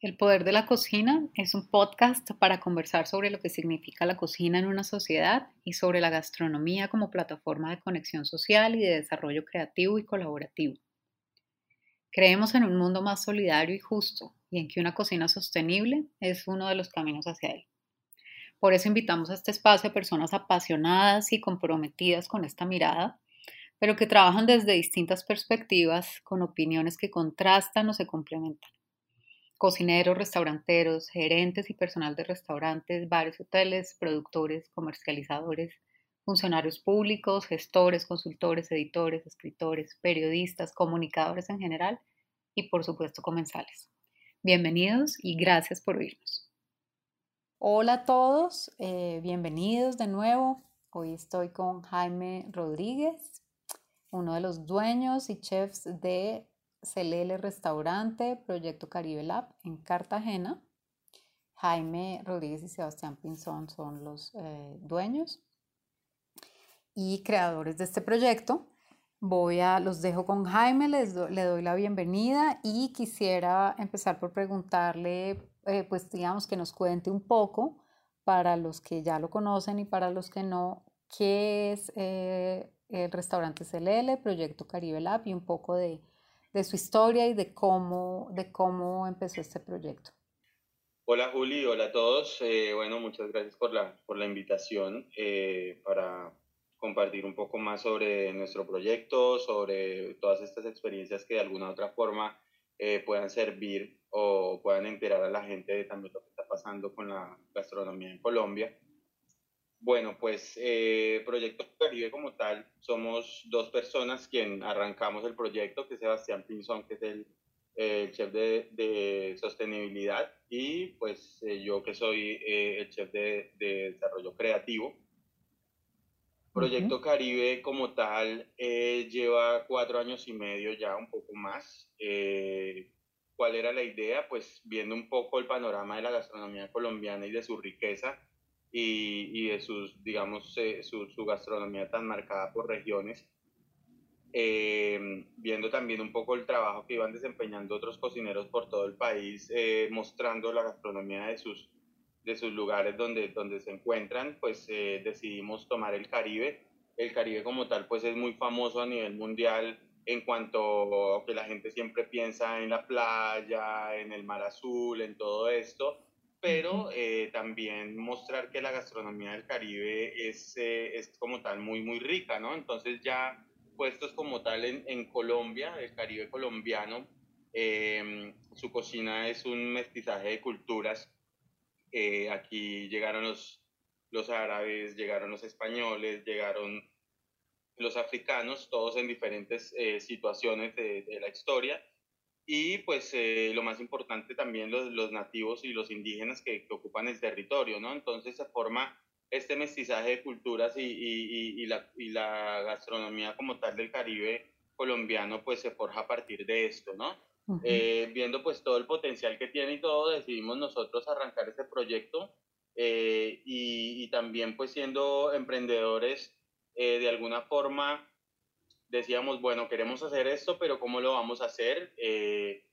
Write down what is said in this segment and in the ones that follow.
El Poder de la Cocina es un podcast para conversar sobre lo que significa la cocina en una sociedad y sobre la gastronomía como plataforma de conexión social y de desarrollo creativo y colaborativo. Creemos en un mundo más solidario y justo y en que una cocina sostenible es uno de los caminos hacia él. Por eso invitamos a este espacio a personas apasionadas y comprometidas con esta mirada, pero que trabajan desde distintas perspectivas, con opiniones que contrastan o se complementan cocineros, restauranteros, gerentes y personal de restaurantes, bares, hoteles, productores, comercializadores, funcionarios públicos, gestores, consultores, editores, escritores, periodistas, comunicadores en general y por supuesto comensales. Bienvenidos y gracias por oírnos. Hola a todos, eh, bienvenidos de nuevo. Hoy estoy con Jaime Rodríguez, uno de los dueños y chefs de Celele Restaurante, Proyecto Caribe Lab en Cartagena. Jaime Rodríguez y Sebastián Pinzón son los eh, dueños y creadores de este proyecto. Voy a, los dejo con Jaime, les le doy la bienvenida y quisiera empezar por preguntarle, eh, pues digamos que nos cuente un poco para los que ya lo conocen y para los que no, qué es eh, el restaurante Celele, Proyecto Caribe Lab y un poco de, de su historia y de cómo, de cómo empezó este proyecto. Hola Juli, hola a todos. Eh, bueno, muchas gracias por la, por la invitación eh, para compartir un poco más sobre nuestro proyecto, sobre todas estas experiencias que de alguna u otra forma eh, puedan servir o puedan enterar a la gente de también lo que está pasando con la gastronomía en Colombia. Bueno, pues eh, Proyecto Caribe como tal, somos dos personas quien arrancamos el proyecto, que es Sebastián Pinzón, que es el, chef de, sostenibilidad, y pues eh, yo que soy eh, el chef de, desarrollo creativo. Proyecto Caribe como tal lleva cuatro años y medio ya, un poco más. ¿Cuál era la idea? Pues viendo un poco el panorama de la gastronomía colombiana y de su riqueza, y, y de sus, digamos, eh, su, su, gastronomía tan marcada por regiones, eh, viendo también un poco el trabajo que iban desempeñando otros cocineros por todo el país, eh, mostrando la gastronomía de sus, de sus lugares donde, donde se encuentran, pues decidimos tomar el Caribe. El Caribe como tal, pues es muy famoso a nivel mundial en cuanto a que la gente siempre piensa en la playa, en el mar azul, en todo esto, pero eh, también mostrar que la gastronomía del Caribe es, eh, es como tal muy, muy rica, ¿no? Entonces ya puestos como tal en, en Colombia, el Caribe colombiano, em, su cocina es un mestizaje de culturas. Eh, aquí llegaron los, los árabes, llegaron los españoles, llegaron los africanos, todos en diferentes situaciones de, de la historia y pues eh, lo más importante también los, los, nativos y los indígenas que, que, ocupan el territorio, ¿no? Entonces se forma este mestizaje de culturas y, y, y, la, y, la, gastronomía como tal del Caribe colombiano pues se forja a partir de esto, ¿no? eh, viendo pues todo el potencial que tiene y todo, decidimos nosotros arrancar este proyecto eh, y, también pues siendo emprendedores eh, de alguna forma decíamos, bueno, queremos hacer esto, pero ¿cómo lo vamos a hacer? Eh,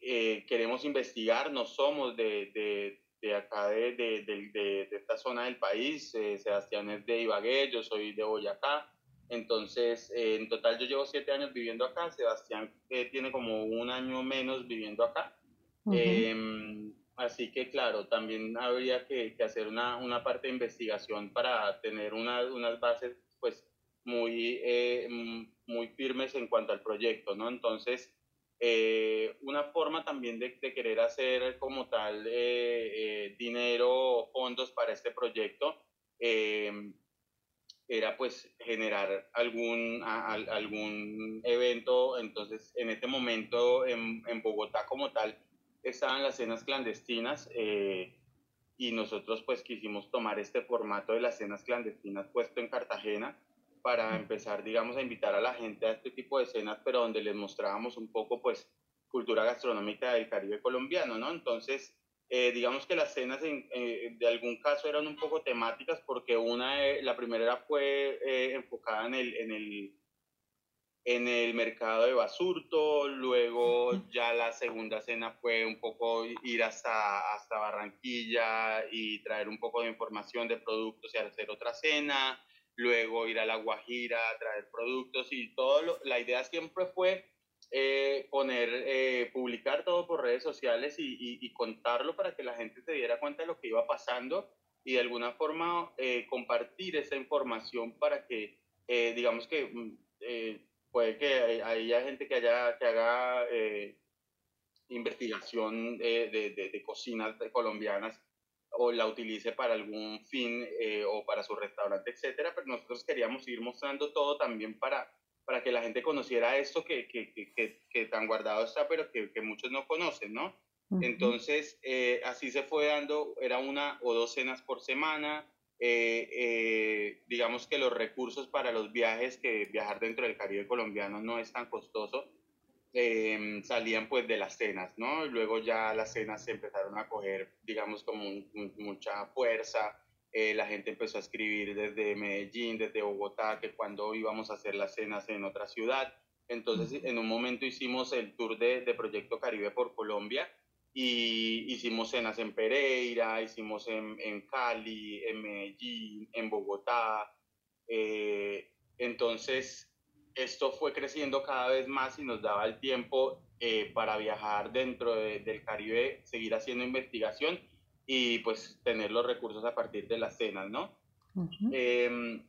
eh, queremos investigar, no somos de, de, de acá, de, de, esta zona del país. Eh, Sebastián es de Ibagué, yo soy de Boyacá. Entonces, en total yo llevo siete años viviendo acá, Sebastián tiene como un año menos viviendo acá. Em, así que, claro, también habría que, que hacer una, una, parte de investigación para tener una, unas bases, pues, muy, eh, muy firmes en cuanto al proyecto, ¿no? Entonces, eh, una forma también de, de, querer hacer como tal eh, dinero o fondos para este proyecto era pues generar algún, algún evento. Entonces, en este momento en, en Bogotá como tal estaban las cenas clandestinas y nosotros pues quisimos tomar este formato de las cenas clandestinas puesto en Cartagena para empezar, digamos, a invitar a la gente a este tipo de escenas, pero donde les mostrábamos un poco, pues, cultura gastronómica del Caribe colombiano, ¿no? Entonces, eh, digamos que las cenas en, eh, de algún caso eran un poco temáticas porque una, la primera fue eh, enfocada en el, en el, en el mercado de Basurto, luego ya la segunda cena fue un poco ir hasta, hasta Barranquilla y traer un poco de información de productos y hacer otra cena, luego ir a La Guajira, traer productos y todo, la idea siempre fue eh, poner, eh, publicar todo por redes sociales y, contarlo para que la gente se diera cuenta de lo que iba pasando y de alguna forma eh, compartir esa información para que, digamos que mm, puede que haya gente que, haya, que haga investigación de, de, cocinas colombianas o la utilice para algún fin o para su restaurante, etcétera, pero nosotros queríamos ir mostrando todo también para para que la gente conociera esto que, que, que, que tan guardado está, pero que, muchos no conocen, ¿no? Entonces, eh, así se fue dando, era una o dos cenas por semana. Eh, eh, digamos que los recursos para los viajes, que viajar dentro del Caribe colombiano no es tan costoso, em, salían pues de las cenas, ¿no? luego ya las cenas se empezaron a coger, digamos, como mucha fuerza. Eh, la gente empezó a escribir desde Medellín, desde Bogotá, que cuando íbamos a hacer las cenas en otra ciudad. Entonces, en un momento hicimos el tour de, de Proyecto Caribe por Colombia y hicimos cenas en Pereira, hicimos en, en Cali, en Medellín, en Bogotá. Eh, entonces, esto fue creciendo cada vez más y nos daba el tiempo eh, para viajar dentro del Caribe, seguir haciendo investigación y pues tener los recursos a partir de las cenas, ¿no? Em,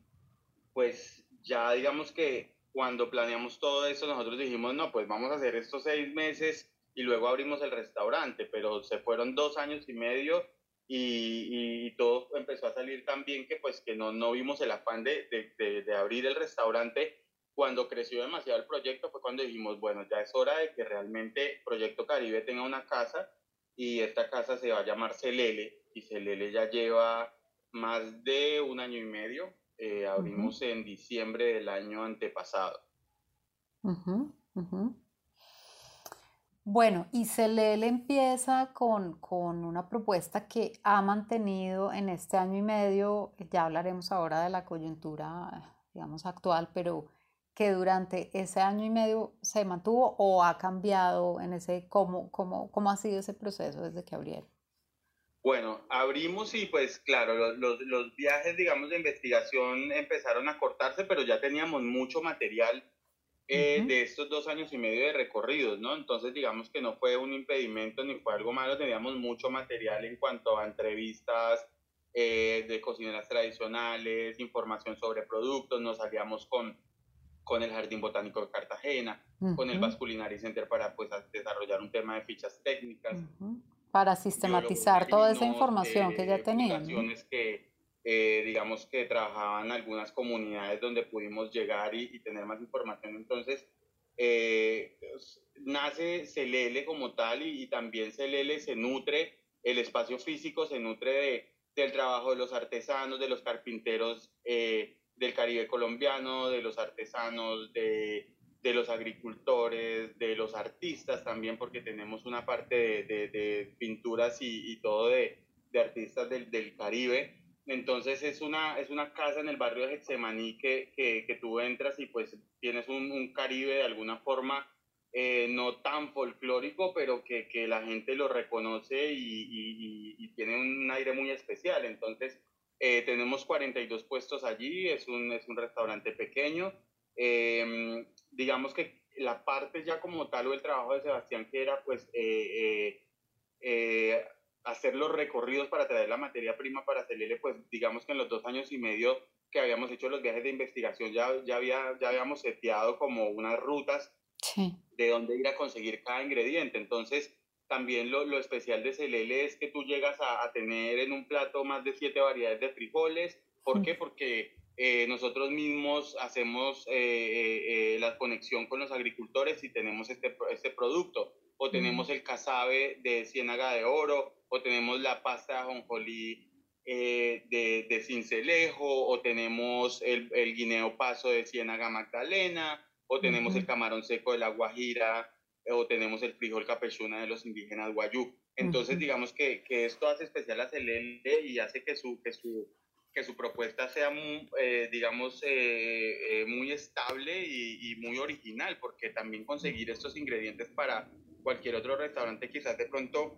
pues ya digamos que cuando planeamos todo eso, nosotros dijimos, no, pues vamos a hacer estos seis meses y luego abrimos el restaurante, pero se fueron dos años y medio y, y todo empezó a salir tan bien que pues que no, no vimos el afán de, de, de, abrir el restaurante. Cuando creció demasiado el proyecto fue cuando dijimos, bueno, ya es hora de que realmente Proyecto Caribe tenga una casa y esta casa se va a llamar Celele y Celele ya lleva más de un año y medio. Eh, abrimos en diciembre del año antepasado. Bueno, y Celele empieza con, con, una propuesta que ha mantenido en este año y medio, ya hablaremos ahora de la coyuntura, digamos, actual, pero que durante ese año y medio se mantuvo o ha cambiado en ese, cómo, cómo, cómo ha sido ese proceso desde que abrieron? Bueno, abrimos y pues claro, los, los, viajes, digamos, de investigación empezaron a cortarse, pero ya teníamos mucho material eh, de estos dos años y medio de recorridos, ¿no? Entonces, digamos que no fue un impedimento ni fue algo malo, teníamos mucho material en cuanto a entrevistas eh, de cocineras tradicionales, información sobre productos, nos salíamos con con el Jardín Botánico de Cartagena, con el Vasculinary Center para pues, desarrollar un tema de fichas técnicas. Para sistematizar toda esa información que ya eh, tenían. que, eh, digamos que trabajaban algunas comunidades donde pudimos llegar y, tener más información. Entonces, eh, nace Celele como tal y, también Celele se nutre, el espacio físico se nutre de, del trabajo de los artesanos, de los carpinteros del Caribe colombiano, de los artesanos, de, de los agricultores, de los artistas también, porque tenemos una parte de, de, pinturas y, y, todo de, artistas del, del, Caribe. Entonces es una, es una casa en el barrio de Getsemaní que, que, tú entras y pues tienes un, un Caribe de alguna forma eh, no tan folclórico, pero que, que, la gente lo reconoce y, y, tiene un aire muy especial. Entonces eh, tenemos 42 puestos allí, es un, es un restaurante pequeño. Em, digamos que la parte ya como tal o el trabajo de Sebastián, que era pues eh, eh, hacer los recorridos para traer la materia prima para hacerle, pues digamos que en los dos años y medio que habíamos hecho los viajes de investigación ya, ya, había, ya habíamos seteado como unas rutas de dónde ir a conseguir cada ingrediente. Entonces, también lo, lo, especial de Celele es que tú llegas a, a, tener en un plato más de siete variedades de frijoles. ¿Por qué? Porque eh, nosotros mismos hacemos eh, eh, la conexión con los agricultores y tenemos este, este producto. O tenemos el casabe de ciénaga de oro, o tenemos la pasta de ajonjolí de, de cincelejo, o tenemos el, el, guineo paso de ciénaga magdalena, o tenemos el camarón seco de la guajira o tenemos el frijol capechuna de los indígenas guayú. Entonces, digamos que, que, esto hace especial a Celele y hace que su, que su, que su propuesta sea, muy, eh, digamos, eh, muy estable y, y, muy original, porque también conseguir estos ingredientes para cualquier otro restaurante quizás de pronto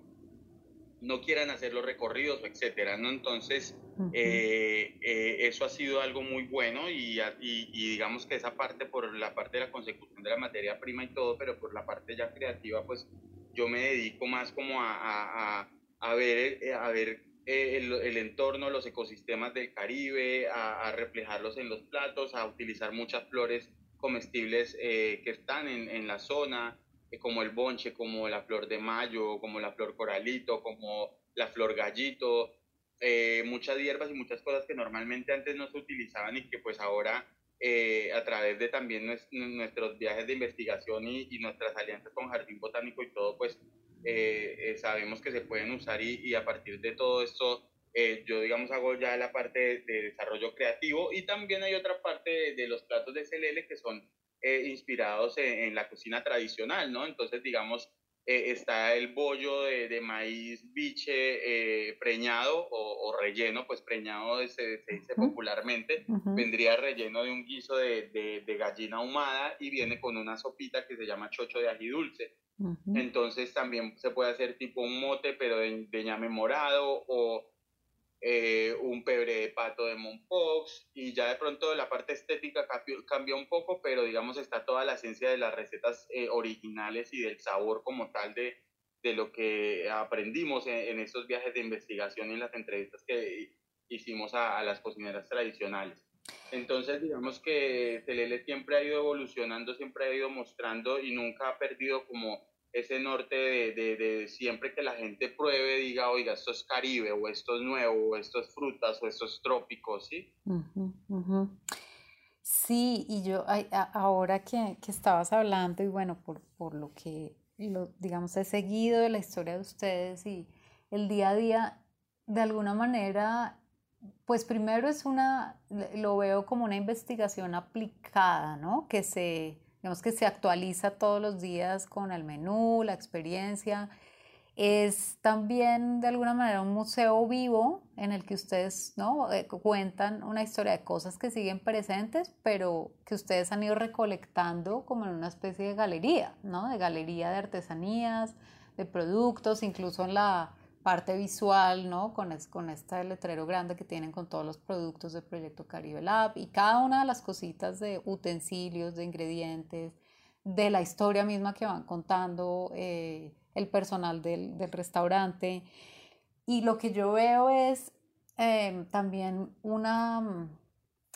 no quieran hacer los recorridos, etcétera, ¿no? Entonces, eh, eh, eso ha sido algo muy bueno y, y, digamos que esa parte, por la parte de la consecución de la materia prima y todo, pero por la parte ya creativa, pues yo me dedico más como a, a, a ver, eh, a ver el, el, entorno, los ecosistemas del Caribe, a, reflejarlos en los platos, a utilizar muchas flores comestibles que están en, en la zona, eh, como el bonche, como la flor de mayo, como la flor coralito, como la flor gallito, eh, muchas hierbas y muchas cosas que normalmente antes no se utilizaban y que pues ahora eh, a través de también nuestros viajes de investigación y, nuestras alianzas con Jardín Botánico y todo, pues sabemos que se pueden usar y, y a partir de todo esto yo digamos hago ya la parte de, desarrollo creativo y también hay otra parte de, de los platos de CLL que son eh, inspirados en, la cocina tradicional, ¿no? Entonces, digamos, eh, está el bollo de, maíz biche eh, preñado o, relleno, pues preñado se, dice popularmente, vendría relleno de un guiso de, gallina ahumada y viene con una sopita que se llama chocho de ají dulce. Entonces también se puede hacer tipo un mote, pero de ñame morado o eh, un pebre de pato de Monpox y ya de pronto la parte estética cambió, un poco, pero digamos está toda la esencia de las recetas eh, originales y del sabor como tal de, de lo que aprendimos en, estos viajes de investigación y en las entrevistas que hicimos a, a las cocineras tradicionales. Entonces, digamos que Celele siempre ha ido evolucionando, siempre ha ido mostrando y nunca ha perdido como ese norte de, de, siempre que la gente pruebe, diga, oiga, esto es Caribe, o esto es nuevo, o esto es frutas, o esto es trópico, ¿sí? Sí, y yo ahora que, que, estabas hablando, y bueno, por, por lo que, lo, digamos, he seguido de la historia de ustedes y el día a día, de alguna manera, pues primero es una, lo veo como una investigación aplicada, ¿no? Que se digamos que se actualiza todos los días con el menú, la experiencia. Es también de alguna manera un museo vivo en el que ustedes ¿no? Eh, cuentan una historia de cosas que siguen presentes, pero que ustedes han ido recolectando como en una especie de galería, ¿no? de galería de artesanías, de productos, incluso en la, parte visual, ¿no? Con, con este letrero grande que tienen con todos los productos del Proyecto Caribe Lab y cada una de las cositas de utensilios, de ingredientes, de la historia misma que van contando eh, el personal del, del, restaurante. Y lo que yo veo es em, también una,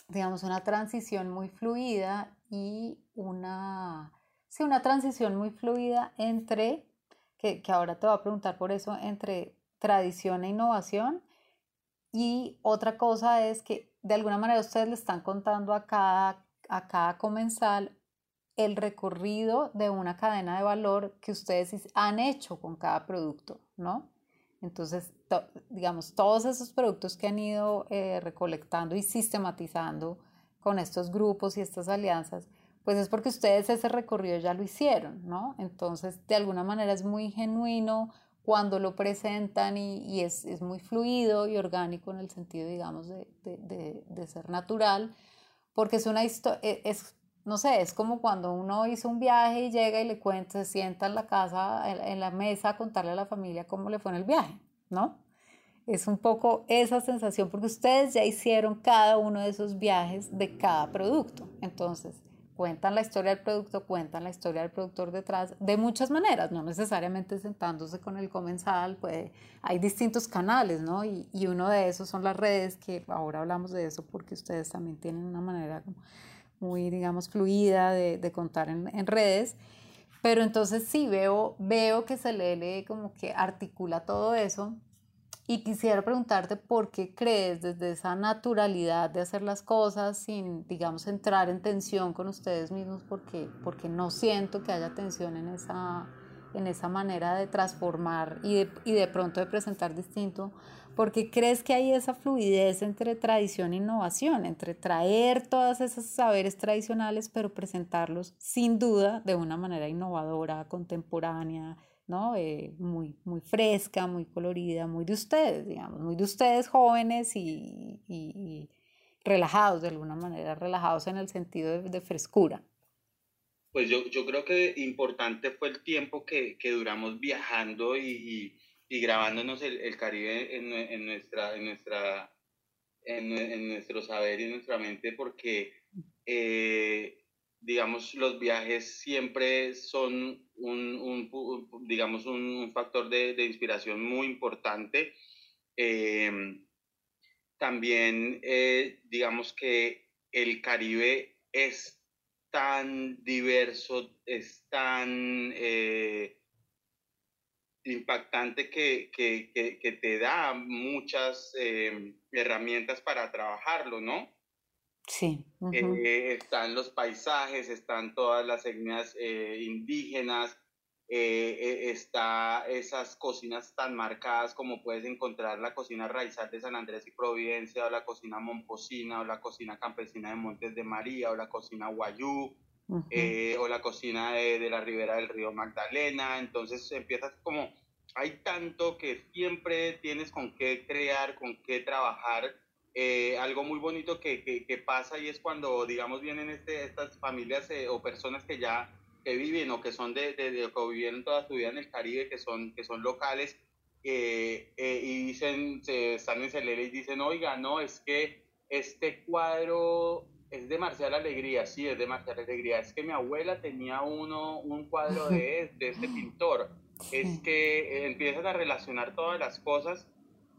digamos, una transición muy fluida y una, sí, una transición muy fluida entre que, que, ahora te voy a preguntar por eso, entre tradición e innovación. Y otra cosa es que de alguna manera ustedes le están contando a cada, a cada comensal el recorrido de una cadena de valor que ustedes han hecho con cada producto, ¿no? Entonces, digamos, todos esos productos que han ido eh, recolectando y sistematizando con estos grupos y estas alianzas, pues es porque ustedes ese recorrido ya lo hicieron, ¿no? Entonces, de alguna manera es muy genuino, cuando lo presentan y, es, es, muy fluido y orgánico en el sentido, digamos, de, de, de, ser natural, porque es una historia, e, es, no sé, es como cuando uno hizo un viaje y llega y le cuenta, se sienta en la casa, en, en la mesa a contarle a la familia cómo le fue en el viaje, ¿no? Es un poco esa sensación, porque ustedes ya hicieron cada uno de esos viajes de cada producto. Entonces, cuentan la historia del producto, cuentan la historia del productor detrás, de muchas maneras, no necesariamente sentándose con el comensal, hay distintos canales, ¿no? Y, y, uno de esos son las redes, que ahora hablamos de eso porque ustedes también tienen una manera muy, digamos, fluida de, de contar en, en, redes. Pero entonces sí, veo, veo que se lee como que articula todo eso y quisiera preguntarte por qué crees desde esa naturalidad de hacer las cosas sin, digamos, entrar en tensión con ustedes mismos, porque, porque no siento que haya tensión en esa, en esa manera de transformar y de, y de pronto de presentar distinto, porque crees que hay esa fluidez entre tradición e innovación, entre traer todos esos saberes tradicionales, pero presentarlos sin duda de una manera innovadora, contemporánea, ¿no? Eh, muy, muy fresca, muy colorida, muy de ustedes, digamos, muy de ustedes jóvenes y, relajados, de alguna manera, relajados en el sentido de, frescura. Pues yo, yo, creo que importante fue el tiempo que, que duramos viajando y, y grabándonos el, el Caribe en, en, nuestra, en, nuestra, en, en, nuestro saber y en nuestra mente, porque, eh, digamos, los viajes siempre son un, digamos, un, factor de, inspiración muy importante. Eh, también, eh, digamos que el Caribe es tan diverso, es tan impactante que, que, te da muchas eh, herramientas para trabajarlo, ¿no? Sí. Eh, están los paisajes, están todas las etnias eh, indígenas, está esas cocinas tan marcadas como puedes encontrar la cocina raizal de San Andrés y Providencia, o la cocina momposina, o la cocina campesina de Montes de María, o la cocina guayú, o la cocina de, de, la ribera del río Magdalena. Entonces empiezas como hay tanto que siempre tienes con qué crear, con qué trabajar. Eh, algo muy bonito que, que, pasa y es cuando, digamos, vienen este, estas familias eh, o personas que ya que viven o que son de, de, que vivieron toda su vida en el Caribe, que son, que son locales, eh, y dicen, se están en Celele y dicen, oiga, no, es que este cuadro es de Marcial Alegría, sí, es de Marcial Alegría, es que mi abuela tenía uno, un cuadro de, de este pintor. Es que empiezan a relacionar todas las cosas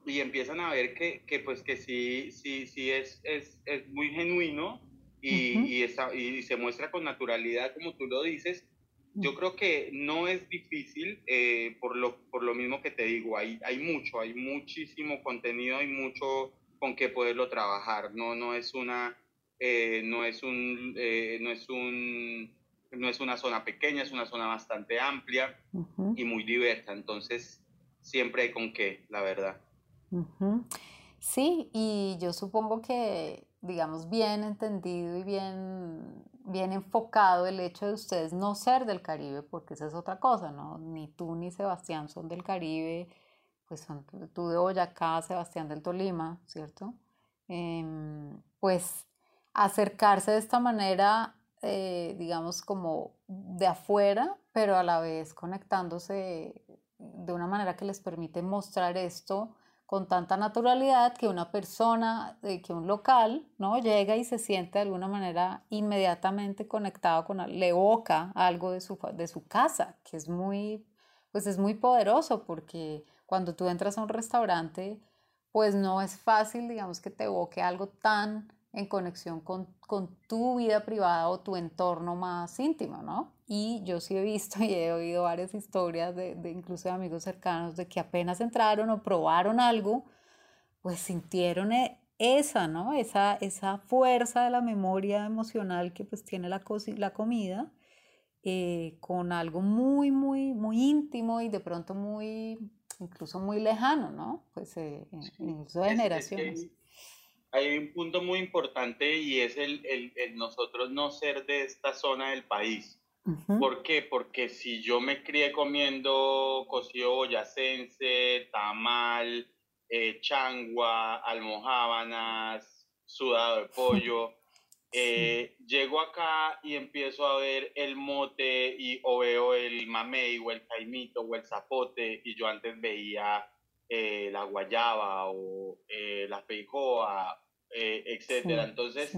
y empiezan a ver que, que pues que sí, sí, sí es, es, es muy genuino y, y, y, se muestra con naturalidad como tú lo dices. Yo creo que no es difícil, eh, por, lo, por lo mismo que te digo, hay, hay mucho, hay muchísimo contenido, hay mucho con que poderlo trabajar, no, no es una, eh, no es un, eh, no es un no es una zona pequeña, es una zona bastante amplia y muy diversa, entonces siempre hay con qué, la verdad. Sí, y yo supongo que, digamos, bien entendido y bien, bien enfocado el hecho de ustedes no ser del Caribe, porque esa es otra cosa, ¿no? Ni tú ni Sebastián son del Caribe, pues son tú de Boyacá, Sebastián del Tolima, ¿cierto? Em, pues acercarse de esta manera eh, digamos, como de afuera, pero a la vez conectándose de una manera que les permite mostrar esto con tanta naturalidad que una persona, que un local, ¿no? Llega y se siente de alguna manera inmediatamente conectado con, le evoca algo de su, de su casa, que es muy, pues es muy poderoso porque cuando tú entras a un restaurante, pues no es fácil, digamos, que te evoque algo tan en conexión con, con, tu vida privada o tu entorno más íntimo, ¿no? Y yo sí he visto y he oído varias historias de, de incluso de amigos cercanos de que apenas entraron o probaron algo, pues sintieron e, esa, ¿no? Esa, esa fuerza de la memoria emocional que pues tiene la, la comida eh, con algo muy, muy, muy íntimo y de pronto muy, incluso muy lejano, ¿no? Pues eh, incluso de generaciones hay un punto muy importante y es el, el, el, nosotros no ser de esta zona del país. ¿Por qué? Porque si yo me crié comiendo cocido boyacense, tamal, eh, changua, almohábanas, sudado de pollo, eh, llego acá y empiezo a ver el mote y, o veo el mamey o el caimito o el zapote y yo antes veía eh, la guayaba o la feijoa, etcétera. Entonces,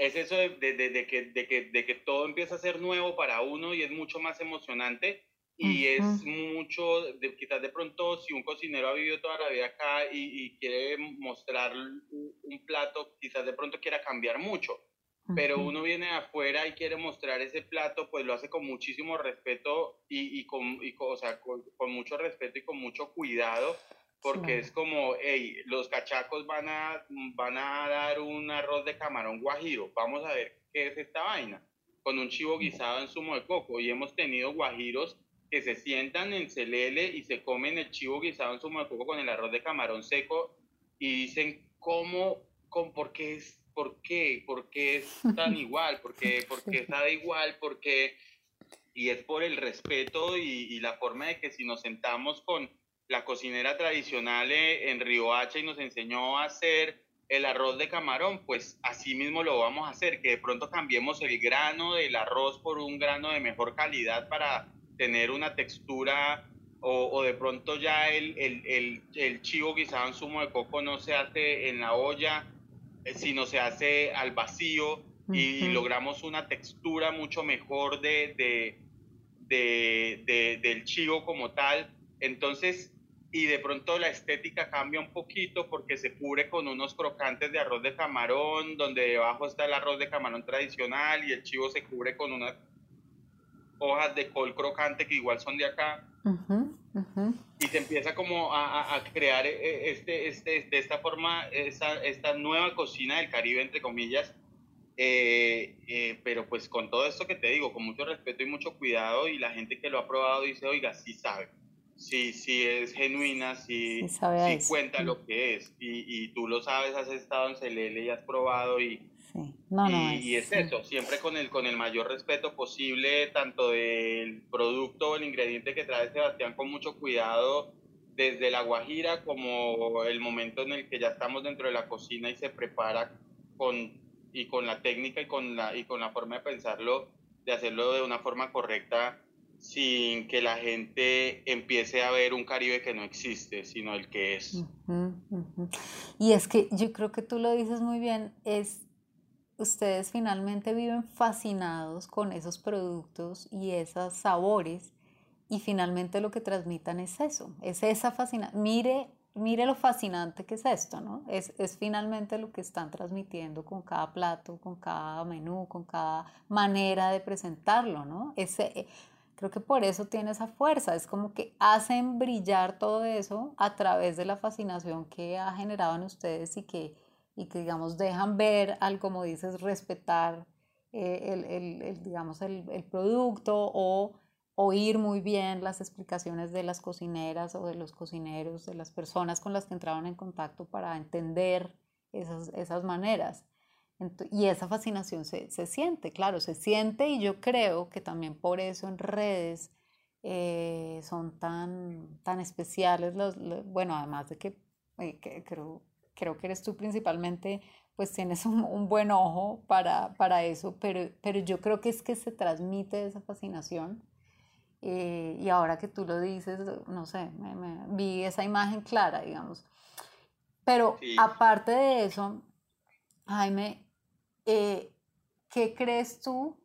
es eso de, de, que, de, que, de que todo empieza a ser nuevo para uno y es mucho más emocionante. Y es mucho, de, quizás de pronto, si un cocinero ha vivido toda la vida acá y, y quiere mostrar un, plato, quizás de pronto quiera cambiar mucho. Pero uno viene de afuera y quiere mostrar ese plato, pues lo hace con muchísimo respeto y, y, con, y o sea, con, mucho respeto y con mucho cuidado, porque es como, hey, los cachacos van a, van a dar un arroz de camarón guajiro, vamos a ver qué es esta vaina, con un chivo guisado en zumo de coco, y hemos tenido guajiros que se sientan en celele y se comen el chivo guisado en zumo de coco con el arroz de camarón seco y dicen, ¿cómo, con, por qué es ¿Por qué? ¿Por qué es tan igual? ¿Por qué, por qué está igual? ¿Por qué? y es por el respeto y, la forma de que si nos sentamos con la cocinera tradicional eh, en Riohacha y nos enseñó a hacer el arroz de camarón, pues así mismo lo vamos a hacer, que de pronto cambiemos el grano del arroz por un grano de mejor calidad para tener una textura o, de pronto ya el, el, el, chivo guisado en zumo de coco no se hace en la olla, eh, sino se hace al vacío y, logramos una textura mucho mejor de, de, de, del chivo como tal. Entonces, y de pronto la estética cambia un poquito porque se cubre con unos crocantes de arroz de camarón, donde debajo está el arroz de camarón tradicional y el chivo se cubre con unas hojas de col crocante que igual son de acá. Y se empieza como a, a, crear eh, este, este, de esta forma esta, esta nueva cocina del Caribe, entre comillas, eh, eh, pero pues con todo esto que te digo, con mucho respeto y mucho cuidado, y la gente que lo ha probado dice, oiga, sí sabe, sí, sí es genuina, sí, sí, cuenta lo que es, y, y, tú lo sabes, has estado en Celele y has probado, y, no, no, y, es, eso, siempre con el, con el mayor respeto posible, tanto del producto o el ingrediente que trae Sebastián, con mucho cuidado, desde la guajira como el momento en el que ya estamos dentro de la cocina y se prepara con y con la técnica y con la, y con la forma de pensarlo, de hacerlo de una forma correcta sin que la gente empiece a ver un Caribe que no existe, sino el que es. Y es que yo creo que tú lo dices muy bien, es ustedes finalmente viven fascinados con esos productos y esos sabores y finalmente lo que transmitan es eso, es esa fascinación. Mire mire lo fascinante que es esto, ¿no? Es, es, finalmente lo que están transmitiendo con cada plato, con cada menú, con cada manera de presentarlo, ¿no? Ese, eh, creo que por eso tiene esa fuerza, es como que hacen brillar todo eso a través de la fascinación que ha generado en ustedes y que, y que digamos, dejan ver al, como dices, respetar eh, el, el, el, digamos, el, el producto o oír muy bien las explicaciones de las cocineras o de los cocineros, de las personas con las que entraban en contacto para entender esas, esas maneras. Y esa fascinación se, se, siente, claro, se siente y yo creo que también por eso en redes eh, son tan, tan especiales, los, bueno, además de que, eh, que, creo, creo que eres tú principalmente, pues tienes un, un buen ojo para, para eso, pero, pero yo creo que es que se transmite esa fascinación eh, y ahora que tú lo dices, no sé, me, vi esa imagen clara, digamos. Pero aparte de eso, Jaime, eh, ¿qué crees tú?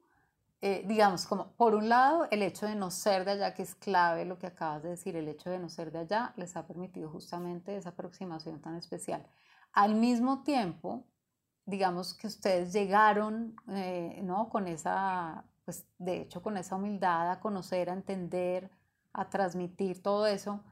Eh, digamos, como por un lado, el hecho de no ser de allá, que es clave lo que acabas de decir, el hecho de no ser de allá les ha permitido justamente esa aproximación tan especial. Al mismo tiempo, digamos que ustedes llegaron ¿no? con esa pues de hecho con esa humildad a conocer, a entender, a transmitir todo eso.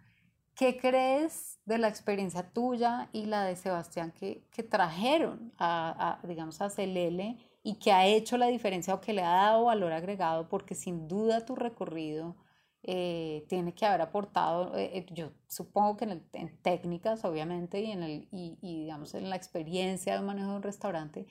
¿Qué crees de la experiencia tuya y la de Sebastián que, que trajeron a, a, digamos, a Celele y que ha hecho la diferencia o que le ha dado valor agregado? Porque sin duda tu recorrido eh, tiene que haber aportado, eh, eh, yo supongo que en, en, técnicas, obviamente, y en, el, y, y, digamos, en la experiencia de manejo de un restaurante,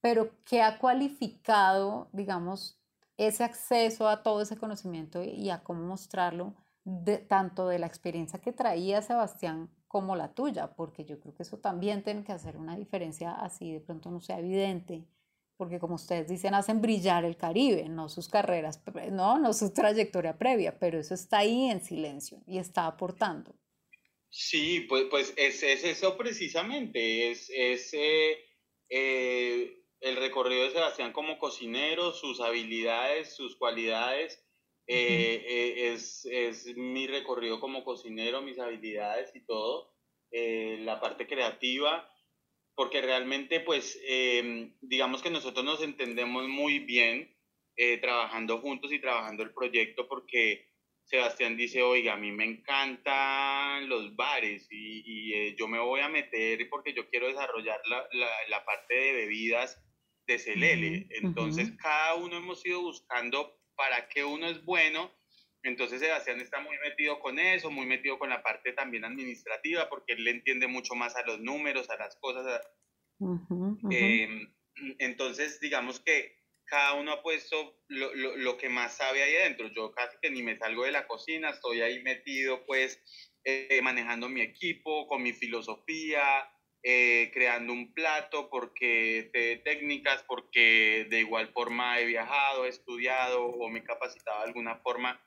pero que ha cualificado, digamos, ese acceso a todo ese conocimiento y a cómo mostrarlo, de, tanto de la experiencia que traía Sebastián como la tuya, porque yo creo que eso también tiene que hacer una diferencia así de pronto no sea evidente, porque como ustedes dicen, hacen brillar el Caribe, no sus carreras, no, no su trayectoria previa, pero eso está ahí en silencio y está aportando. Sí, pues, pues es, es eso precisamente, es, es eh, eh, el recorrido de Sebastián como cocinero, sus habilidades, sus cualidades. Eh, eh, es, es, mi recorrido como cocinero, mis habilidades y todo, eh, la parte creativa, porque realmente pues em, digamos que nosotros nos entendemos muy bien trabajando juntos y trabajando el proyecto porque Sebastián dice, oiga, a mí me encantan los bares y, y yo me voy a meter porque yo quiero desarrollar la, la, la parte de bebidas de Celele. Entonces, cada uno hemos ido buscando para qué uno es bueno. Entonces, Sebastián está muy metido con eso, muy metido con la parte también administrativa, porque él le entiende mucho más a los números, a las cosas. Em, entonces, digamos que cada uno ha puesto lo, lo, lo, que más sabe ahí adentro. Yo casi que ni me salgo de la cocina, estoy ahí metido pues eh, manejando mi equipo, con mi filosofía, eh, creando un plato, porque sé técnicas, porque de igual forma he viajado, he estudiado o me he capacitado de alguna forma.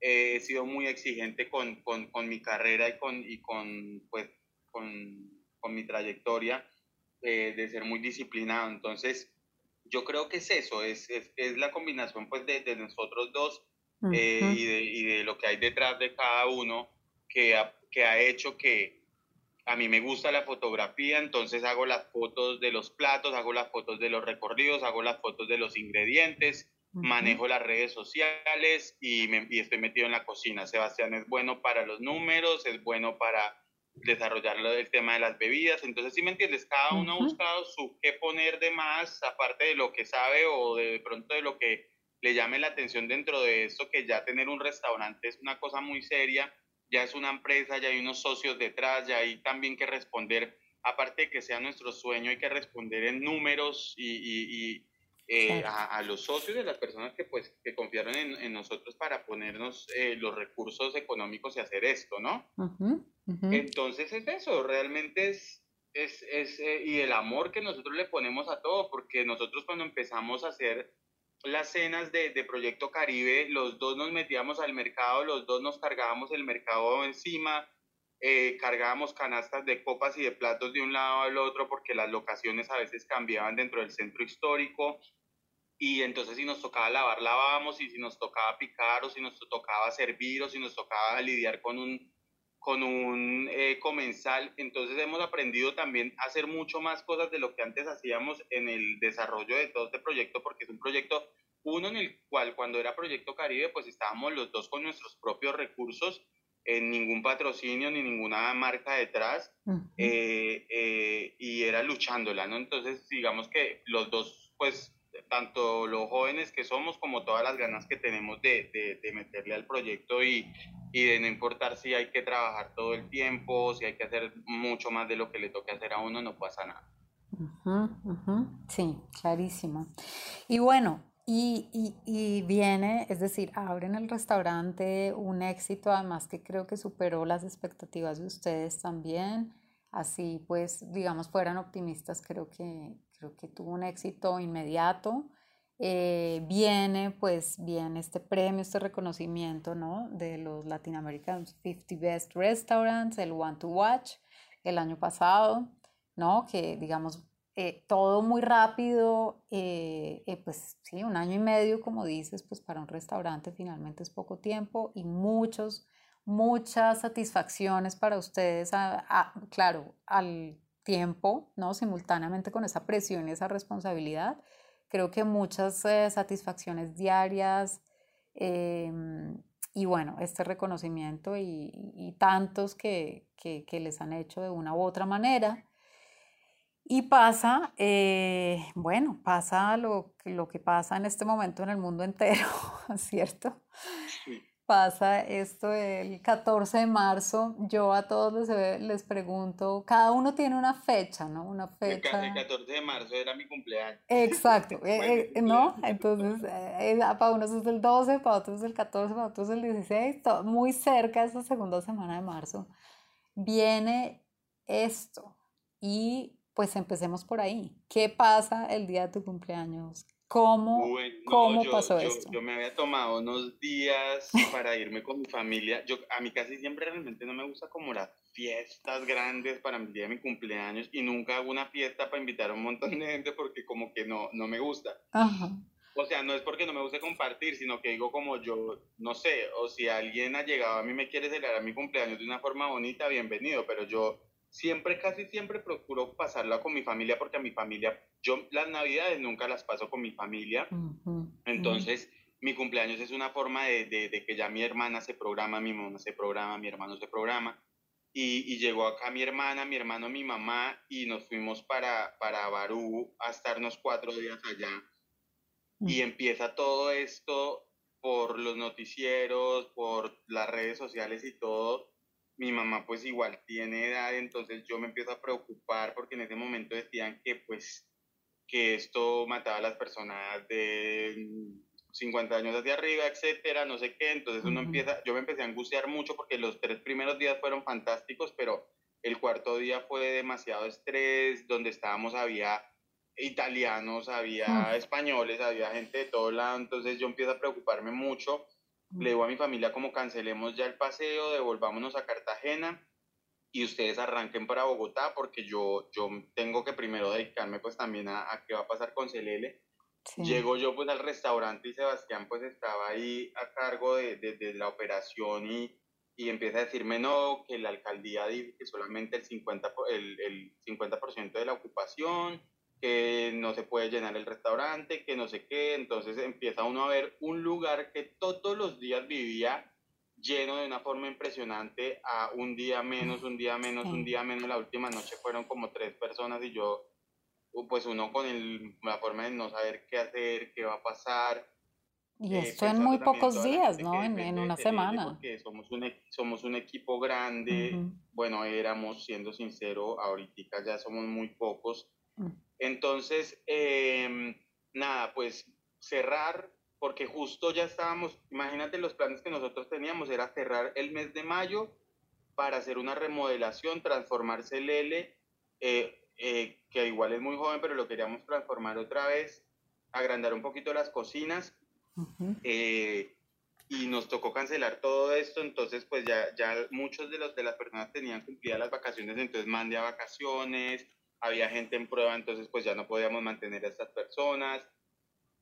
he sido muy exigente con, con, con, mi carrera y con, y con, pues, con, con mi trayectoria eh, de ser muy disciplinado. Entonces, yo creo que es eso, es, es, es la combinación pues de, de nosotros dos eh, y, de, y, de, lo que hay detrás de cada uno que ha, que ha hecho que a mí me gusta la fotografía, entonces hago las fotos de los platos, hago las fotos de los recorridos, hago las fotos de los ingredientes, manejo las redes sociales y, me, y estoy metido en la cocina. Sebastián es bueno para los números, es bueno para desarrollar el tema de las bebidas. Entonces, si me entiendes, cada uno ha buscado su qué poner de más, aparte de lo que sabe o de, pronto de lo que le llame la atención dentro de esto, que ya tener un restaurante es una cosa muy seria, ya es una empresa, ya hay unos socios detrás, ya hay también que responder, aparte de que sea nuestro sueño, hay que responder en números y, y, eh, a, los socios de las personas que pues que confiaron en, en nosotros para ponernos eh, los recursos económicos y hacer esto, ¿no? Entonces es eso, realmente es, es, es eh, y el amor que nosotros le ponemos a todo, porque nosotros cuando empezamos a hacer las cenas de, de, Proyecto Caribe, los dos nos metíamos al mercado, los dos nos cargábamos el mercado encima, eh, cargábamos canastas de copas y de platos de un lado al otro porque las locaciones a veces cambiaban dentro del centro histórico. Y entonces si nos tocaba lavar, lavábamos y si nos tocaba picar o si nos tocaba servir o si nos tocaba lidiar con un con un eh, comensal, entonces hemos aprendido también a hacer mucho más cosas de lo que antes hacíamos en el desarrollo de todo este proyecto, porque es un proyecto, uno en el cual cuando era Proyecto Caribe, pues estábamos los dos con nuestros propios recursos, en ningún patrocinio ni ninguna marca detrás, eh, eh, y era luchándola, ¿no? Entonces, digamos que los dos, pues, tanto los jóvenes que somos como todas las ganas que tenemos de, de, de meterle al proyecto y, y de no importar si hay que trabajar todo el tiempo, si hay que hacer mucho más de lo que le toque hacer a uno, no pasa nada. Sí, clarísimo. Y bueno, y, y, y, viene, es decir, abren el restaurante, un éxito además que creo que superó las expectativas de ustedes también. Así pues, digamos, fueran optimistas, creo que, creo que tuvo un éxito inmediato. Eh, viene, pues, viene este premio, este reconocimiento, ¿no? De los Latin American 50 Best Restaurants, el One to Watch, el año pasado, ¿no? Que, digamos, eh, todo muy rápido, eh, pues sí, un año y medio, como dices, pues para un restaurante finalmente es poco tiempo y muchos, muchas satisfacciones para ustedes, claro, al tiempo, ¿no? Simultáneamente con esa presión y esa responsabilidad creo que muchas eh, satisfacciones diarias em, y bueno, este reconocimiento y, tantos que, que, que, les han hecho de una u otra manera. Y pasa, eh, bueno, pasa lo, lo que pasa en este momento en el mundo entero, ¿cierto? Sí pasa esto el 14 de marzo, yo a todos les, les, pregunto, cada uno tiene una fecha, ¿no? Una fecha. El 14 de marzo era mi cumpleaños. Exacto, eh, eh, ¿no? Entonces, eh, para unos es el 12, para otros es el 14, para otros es el 16, todo, muy cerca de esa segunda semana de marzo. Viene esto y pues empecemos por ahí. ¿Qué pasa el día de tu cumpleaños? ¿Cómo, ¿cómo yo, pasó yo, esto? Yo me había tomado unos días para irme con mi familia. Yo, a mí casi siempre realmente no me gusta como las fiestas grandes para mi día de mi cumpleaños y nunca hago una fiesta para invitar a un montón de gente porque como que no, no me gusta. Ajá. O sea, no es porque no me guste compartir, sino que digo como yo, no sé, o si alguien ha llegado a mí me quiere celebrar mi cumpleaños de una forma bonita, bienvenido, pero yo siempre, casi siempre procuro pasarla con mi familia porque a mi familia, yo las navidades nunca las paso con mi familia. Entonces, mi cumpleaños es una forma de, de, que ya mi hermana se programa, mi mamá se programa, mi hermano se programa. Y, y, llegó acá mi hermana, mi hermano, mi mamá y nos fuimos para, para Barú a estarnos cuatro días allá. Y empieza todo esto por los noticieros, por las redes sociales y todo, mi mamá pues igual tiene edad, entonces yo me empiezo a preocupar porque en ese momento decían que pues que esto mataba a las personas de 50 años hacia arriba, etcétera, no sé qué. Entonces uno empieza, yo me empecé a angustiar mucho porque los tres primeros días fueron fantásticos, pero el cuarto día fue demasiado estrés, donde estábamos había italianos, había españoles, había gente de todo lado, entonces yo empiezo a preocuparme mucho. Le digo a mi familia como cancelemos ya el paseo, devolvámonos a Cartagena y ustedes arranquen para Bogotá porque yo, yo tengo que primero dedicarme pues también a, a qué va a pasar con Celele. Llego yo pues al restaurante y Sebastián pues estaba ahí a cargo de, de, la operación y, y, empieza a decirme no, que la alcaldía dice que solamente el 50%, el, el 50 de la ocupación, que no se puede llenar el restaurante, que no sé qué, entonces empieza uno a ver un lugar que todos los días vivía lleno de una forma impresionante a un día menos, un día menos, un día menos. La última noche fueron como tres personas y yo, pues uno con el, la forma de no saber qué hacer, qué va a pasar. Y eh, esto en muy pocos días, ¿no? En, en, una semana. Porque somos un, somos un equipo grande, bueno, éramos, siendo sincero, ahorita ya somos muy pocos. Entonces, em, nada, pues cerrar porque justo ya estábamos, imagínate los planes que nosotros teníamos, era cerrar el mes de mayo para hacer una remodelación, transformarse el L, eh, eh, que igual es muy joven, pero lo queríamos transformar otra vez, agrandar un poquito las cocinas, eh, y nos tocó cancelar todo esto, entonces pues ya, ya muchos de, los, de las personas tenían cumplidas las vacaciones, entonces mandé a vacaciones, había gente en prueba, entonces pues ya no podíamos mantener a estas personas,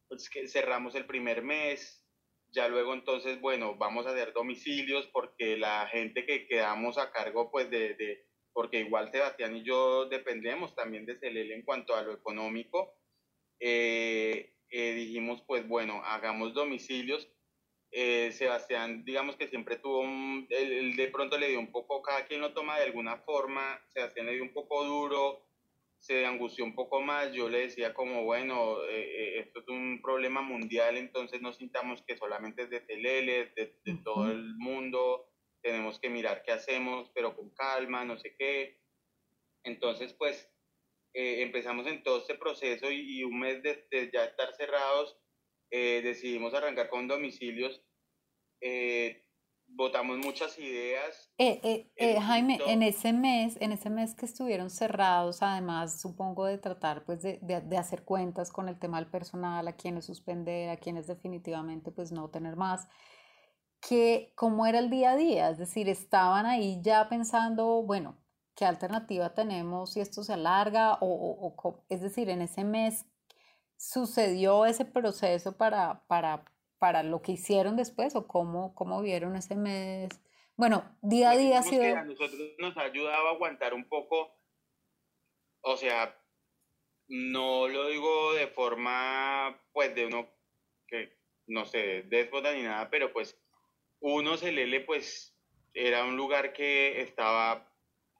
pues que cerramos el primer mes, ya luego entonces, bueno, vamos a hacer domicilios porque la gente que quedamos a cargo, pues de, de porque igual Sebastián y yo dependemos también de Celele en cuanto a lo económico, eh, eh, dijimos, pues bueno, hagamos domicilios. Eh, Sebastián, digamos que siempre tuvo, él, de pronto le dio un poco, cada quien lo toma de alguna forma, Sebastián le dio un poco duro, se angustió un poco más, yo le decía como, bueno, eh, eh, esto es un problema mundial, entonces no sintamos que solamente es de Telele, de, de todo el mundo, tenemos que mirar qué hacemos, pero con calma, no sé qué. Entonces, pues, eh, empezamos en todo este proceso y, un mes de, de, ya estar cerrados, decidimos arrancar con domicilios votamos muchas ideas. Eh, eh, eh, Jaime, en ese mes, en ese mes que estuvieron cerrados, además supongo de tratar pues de, de, hacer cuentas con el tema del personal, a quienes suspender, a quienes definitivamente pues no tener más, que cómo era el día a día, es decir, estaban ahí ya pensando, bueno, ¿qué alternativa tenemos si esto se alarga? O, o, o es decir, en ese mes sucedió ese proceso para, para para lo que hicieron después o cómo, cómo vieron ese mes. Bueno, día a día ha sido... a nosotros nos ha ayudado a aguantar un poco, o sea, no lo digo de forma, pues, de uno que, no sé, déspota ni nada, pero pues uno se lele, pues, era un lugar que estaba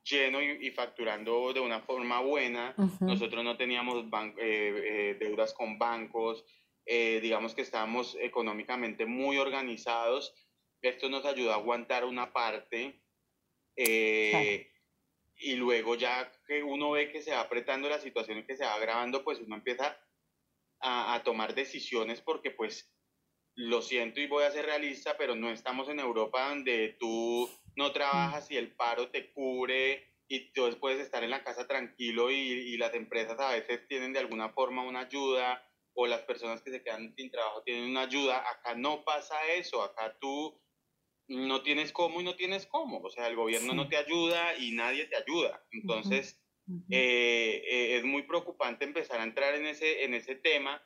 lleno y, facturando de una forma buena. Nosotros no teníamos eh, eh, deudas con bancos, eh, digamos que estábamos económicamente muy organizados. Esto nos ayudó a aguantar una parte. Eh, y luego ya que uno ve que se va apretando la situación y que se va agravando, pues uno empieza a, a tomar decisiones porque pues lo siento y voy a ser realista, pero no estamos en Europa donde tú no trabajas y el paro te cubre y tú puedes estar en la casa tranquilo y, y, las empresas a veces tienen de alguna forma una ayuda o las personas que se quedan sin trabajo tienen una ayuda. Acá no pasa eso, acá tú no tienes cómo y no tienes cómo. O sea, el gobierno no te ayuda y nadie te ayuda. Entonces, eh, eh, es muy preocupante empezar a entrar en ese, en ese tema.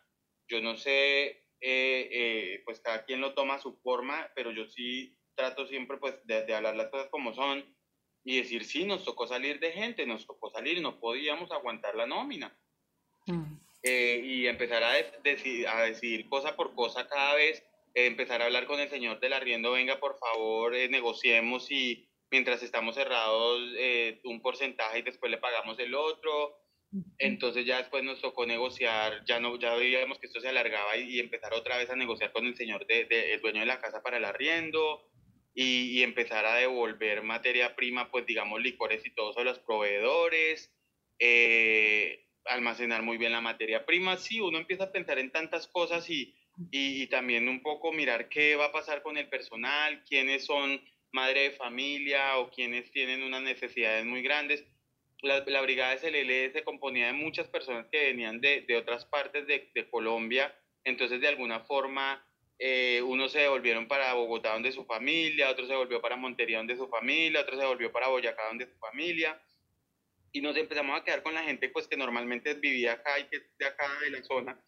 Yo no sé, eh, pues cada quien lo toma a su forma, pero yo sí trato siempre pues de, de, hablar las cosas como son y decir, sí, nos tocó salir de gente, nos tocó salir, no podíamos aguantar la nómina. Mm. Y empezar a, decidir, a decidir cosa por cosa cada vez, empezar a hablar con el señor del arriendo, venga, por favor, eh, negociemos y mientras estamos cerrados un porcentaje y después le pagamos el otro. Entonces ya después nos tocó negociar, ya no ya veíamos que esto se alargaba y, empezar otra vez a negociar con el señor, de, de, el dueño de la casa para el arriendo y, y, empezar a devolver materia prima, pues digamos licores y todos a los proveedores. Eh, almacenar muy bien la materia prima. Sí, uno empieza a pensar en tantas cosas y, y, también un poco mirar qué va a pasar con el personal, quiénes son madre de familia o quienes tienen unas necesidades muy grandes. La, la brigada SLL se componía de muchas personas que venían de, de otras partes de, de, Colombia, entonces de alguna forma eh, unos se devolvieron para Bogotá donde su familia, otros se volvió para Montería donde su familia, otros se volvió para Boyacá donde su familia. Y nos empezamos a quedar con la gente pues que normalmente vivía acá y que es de acá de la zona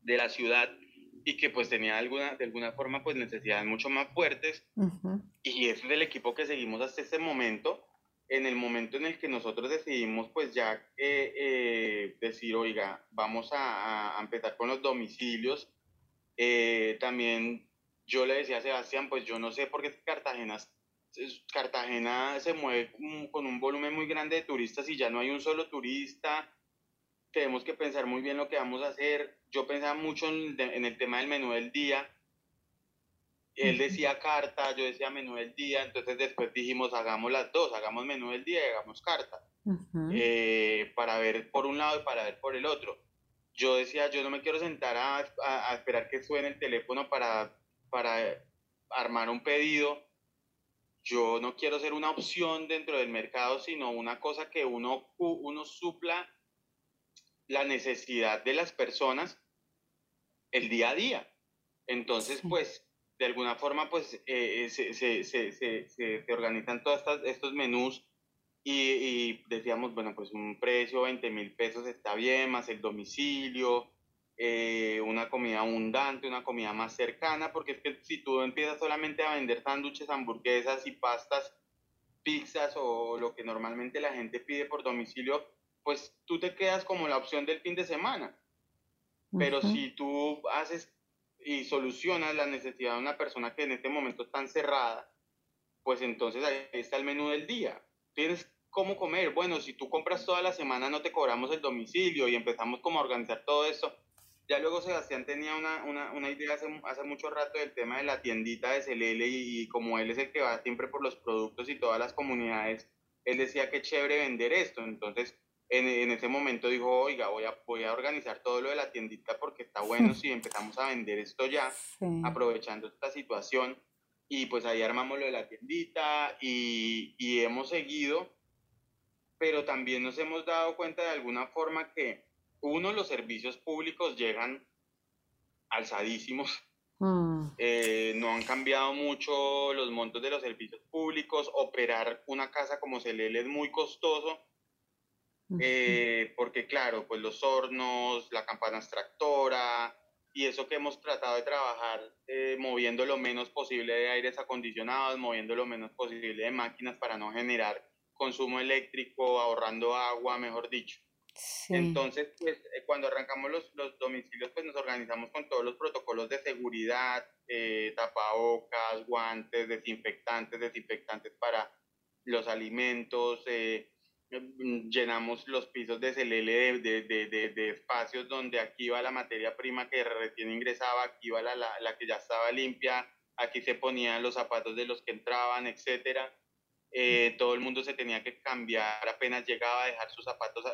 de la ciudad y que pues tenía alguna, de alguna forma pues necesidades mucho más fuertes. Y ese es el equipo que seguimos hasta este momento. En el momento en el que nosotros decidimos pues ya eh, eh, decir, oiga, vamos a, a, empezar con los domicilios, eh, también yo le decía a Sebastián, pues yo no sé por qué Cartagena, Cartagena se mueve con un volumen muy grande de turistas y ya no hay un solo turista tenemos que pensar muy bien lo que vamos a hacer. Yo pensaba mucho en, el tema del menú del día. Él decía carta, yo decía menú del día, entonces después dijimos hagamos las dos, hagamos menú del día y hagamos carta, eh, para ver por un lado y para ver por el otro. Yo decía, yo no me quiero sentar a, a, esperar que suene el teléfono para, para armar un pedido. Yo no quiero ser una opción dentro del mercado, sino una cosa que uno, uno supla la necesidad de las personas el día a día. Entonces, pues, de alguna forma, pues, eh, eh, se, se, se, se, organizan todos estos menús y, y, decíamos, bueno, pues un precio, 20 mil pesos está bien, más el domicilio, eh, una comida abundante, una comida más cercana, porque es que si tú empiezas solamente a vender sándwiches, hamburguesas y pastas, pizzas o lo que normalmente la gente pide por domicilio, pues tú te quedas como la opción del fin de semana. Pero si tú haces y solucionas la necesidad de una persona que en este momento está encerrada, pues entonces ahí está el menú del día. Tienes cómo comer. Bueno, si tú compras toda la semana no te cobramos el domicilio y empezamos como a organizar todo eso. Ya luego Sebastián tenía una, una, una idea hace, hace, mucho rato del tema de la tiendita de CLL y, y, como él es el que va siempre por los productos y todas las comunidades, él decía que chévere vender esto. Entonces en, ese momento dijo, oiga, voy a, voy a organizar todo lo de la tiendita porque está bueno si empezamos a vender esto ya, aprovechando esta situación. Y pues ahí armamos lo de la tiendita y, y, hemos seguido, pero también nos hemos dado cuenta de alguna forma que, uno, los servicios públicos llegan alzadísimos. Mm. Eh, no han cambiado mucho los montos de los servicios públicos. Operar una casa como Celel es muy costoso eh, porque claro, pues los hornos, la campana extractora y eso que hemos tratado de trabajar eh, moviendo lo menos posible de aires acondicionados, moviendo lo menos posible de máquinas para no generar consumo eléctrico, ahorrando agua, mejor dicho. Entonces, pues eh, cuando arrancamos los, los, domicilios, pues nos organizamos con todos los protocolos de seguridad, tapabocas, guantes, desinfectantes, desinfectantes para los alimentos, eh, llenamos los pisos de CLL de, de, de, espacios donde aquí va la materia prima que recién ingresaba, aquí va la, la, que ya estaba limpia, aquí se ponían los zapatos de los que entraban, etcétera. Eh, todo el mundo se tenía que cambiar apenas llegaba a dejar sus zapatos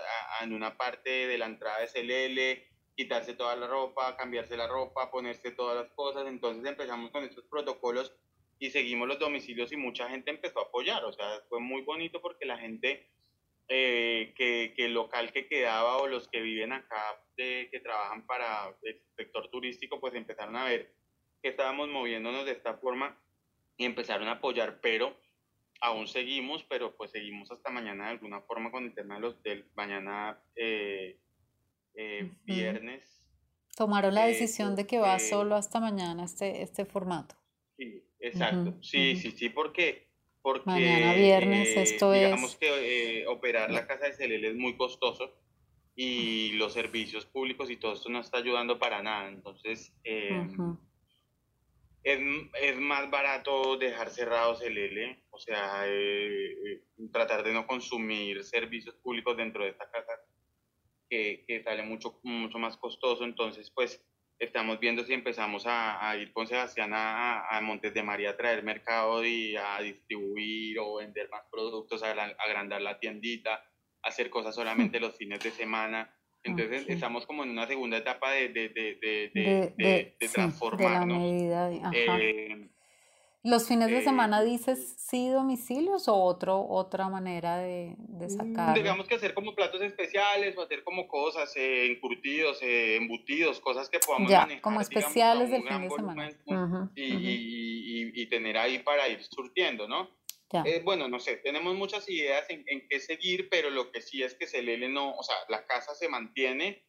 en una parte de la entrada de CLL, quitarse toda la ropa, cambiarse la ropa, ponerse todas las cosas. Entonces empezamos con estos protocolos y seguimos los domicilios y mucha gente empezó a apoyar. O sea, fue muy bonito porque la gente eh, que, que, el local que quedaba o los que viven acá, de, que trabajan para el sector turístico, pues empezaron a ver que estábamos moviéndonos de esta forma y empezaron a apoyar, pero aún seguimos, pero pues seguimos hasta mañana de alguna forma con el tema de los del mañana eh, eh, viernes. Tomaron la decisión de que va solo hasta mañana este, este formato. Sí, exacto. Sí, sí, sí, porque porque mañana viernes eh, esto digamos que eh, operar la casa de CLL es muy costoso y los servicios públicos y todo esto no está ayudando para nada. Entonces, eh, es, es, más barato dejar cerrado CLL, o sea, tratar de no consumir servicios públicos dentro de esta casa que, que sale mucho, mucho más costoso. Entonces, pues estamos viendo si empezamos a, ir con Sebastián a, a, Montes de María a traer mercado y a distribuir o vender más productos, a, agrandar la tiendita, hacer cosas solamente los fines de semana. Entonces estamos como en una segunda etapa de, de, de, de, de, de transformarnos. medida, eh, ¿Los fines de semana eh, dices sí domicilios o otro, otra manera de, de mm, sacar? Digamos que hacer como platos especiales o hacer como cosas, eh, encurtidos, eh, embutidos, cosas que podamos ya, como especiales del fin de semana. y, y, y, tener ahí para ir surtiendo, ¿no? Eh, bueno, no sé, tenemos muchas ideas en, en, qué seguir, pero lo que sí es que Celele no, o sea, la casa se mantiene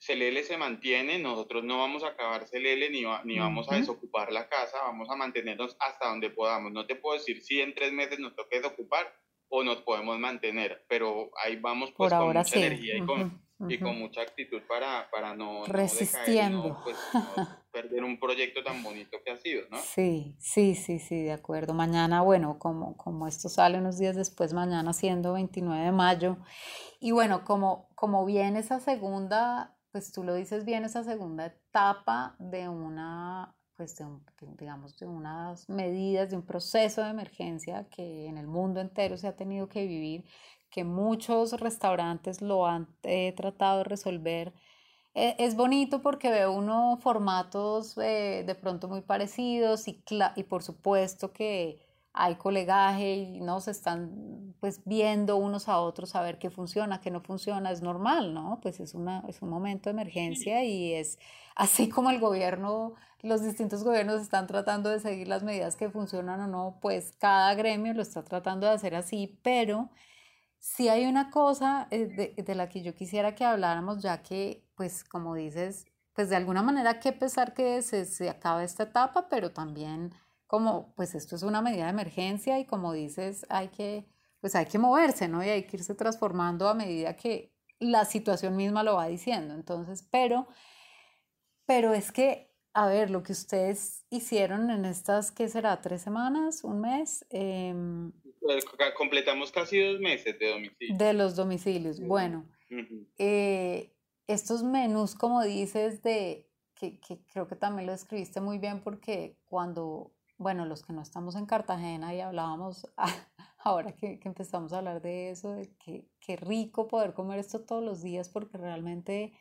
Celele se mantiene, nosotros no vamos a acabar Celele ni, ni vamos a desocupar la casa, vamos a mantenernos hasta donde podamos. No te puedo decir si en tres meses nos toque desocupar o nos podemos mantener, pero ahí vamos pues, con mucha energía y, con, y, con, mucha actitud para, para no, Resistiendo. pues, perder un proyecto tan bonito que ha sido, ¿no? Sí, sí, sí, sí, de acuerdo. Mañana, bueno, como, como esto sale unos días después, mañana siendo 29 de mayo, y bueno, como, como viene esa segunda pues tú lo dices bien, esa segunda etapa de una, pues de digamos, de unas medidas, de un proceso de emergencia que en el mundo entero se ha tenido que vivir, que muchos restaurantes lo han eh, tratado de resolver. E, es bonito porque veo uno formatos eh, de pronto muy parecidos y, y por supuesto que hay colegaje y no se están pues viendo unos a otros a ver qué funciona, qué no funciona, es normal, ¿no? Pues es, una, es un momento de emergencia y es así como el gobierno, los distintos gobiernos están tratando de seguir las medidas que funcionan o no, pues cada gremio lo está tratando de hacer así, pero sí hay una cosa eh, de, de la que yo quisiera que habláramos, ya que pues como dices, pues de alguna manera que pesar que se, se acabe esta etapa, pero también como pues esto es una medida de emergencia y como dices, hay que, pues hay que moverse, ¿no? Y hay que irse transformando a medida que la situación misma lo va diciendo. Entonces, pero, pero es que, a ver, lo que ustedes hicieron en estas, ¿qué será? ¿Tres semanas? ¿Un mes? Em, pues, completamos casi dos meses de domicilio. De los domicilios. Bueno, eh, estos menús, como dices, de que, que, creo que también lo escribiste muy bien porque cuando bueno, los que no estamos en Cartagena y hablábamos, ahora que, empezamos a hablar de eso, de que qué rico poder comer esto todos los días porque realmente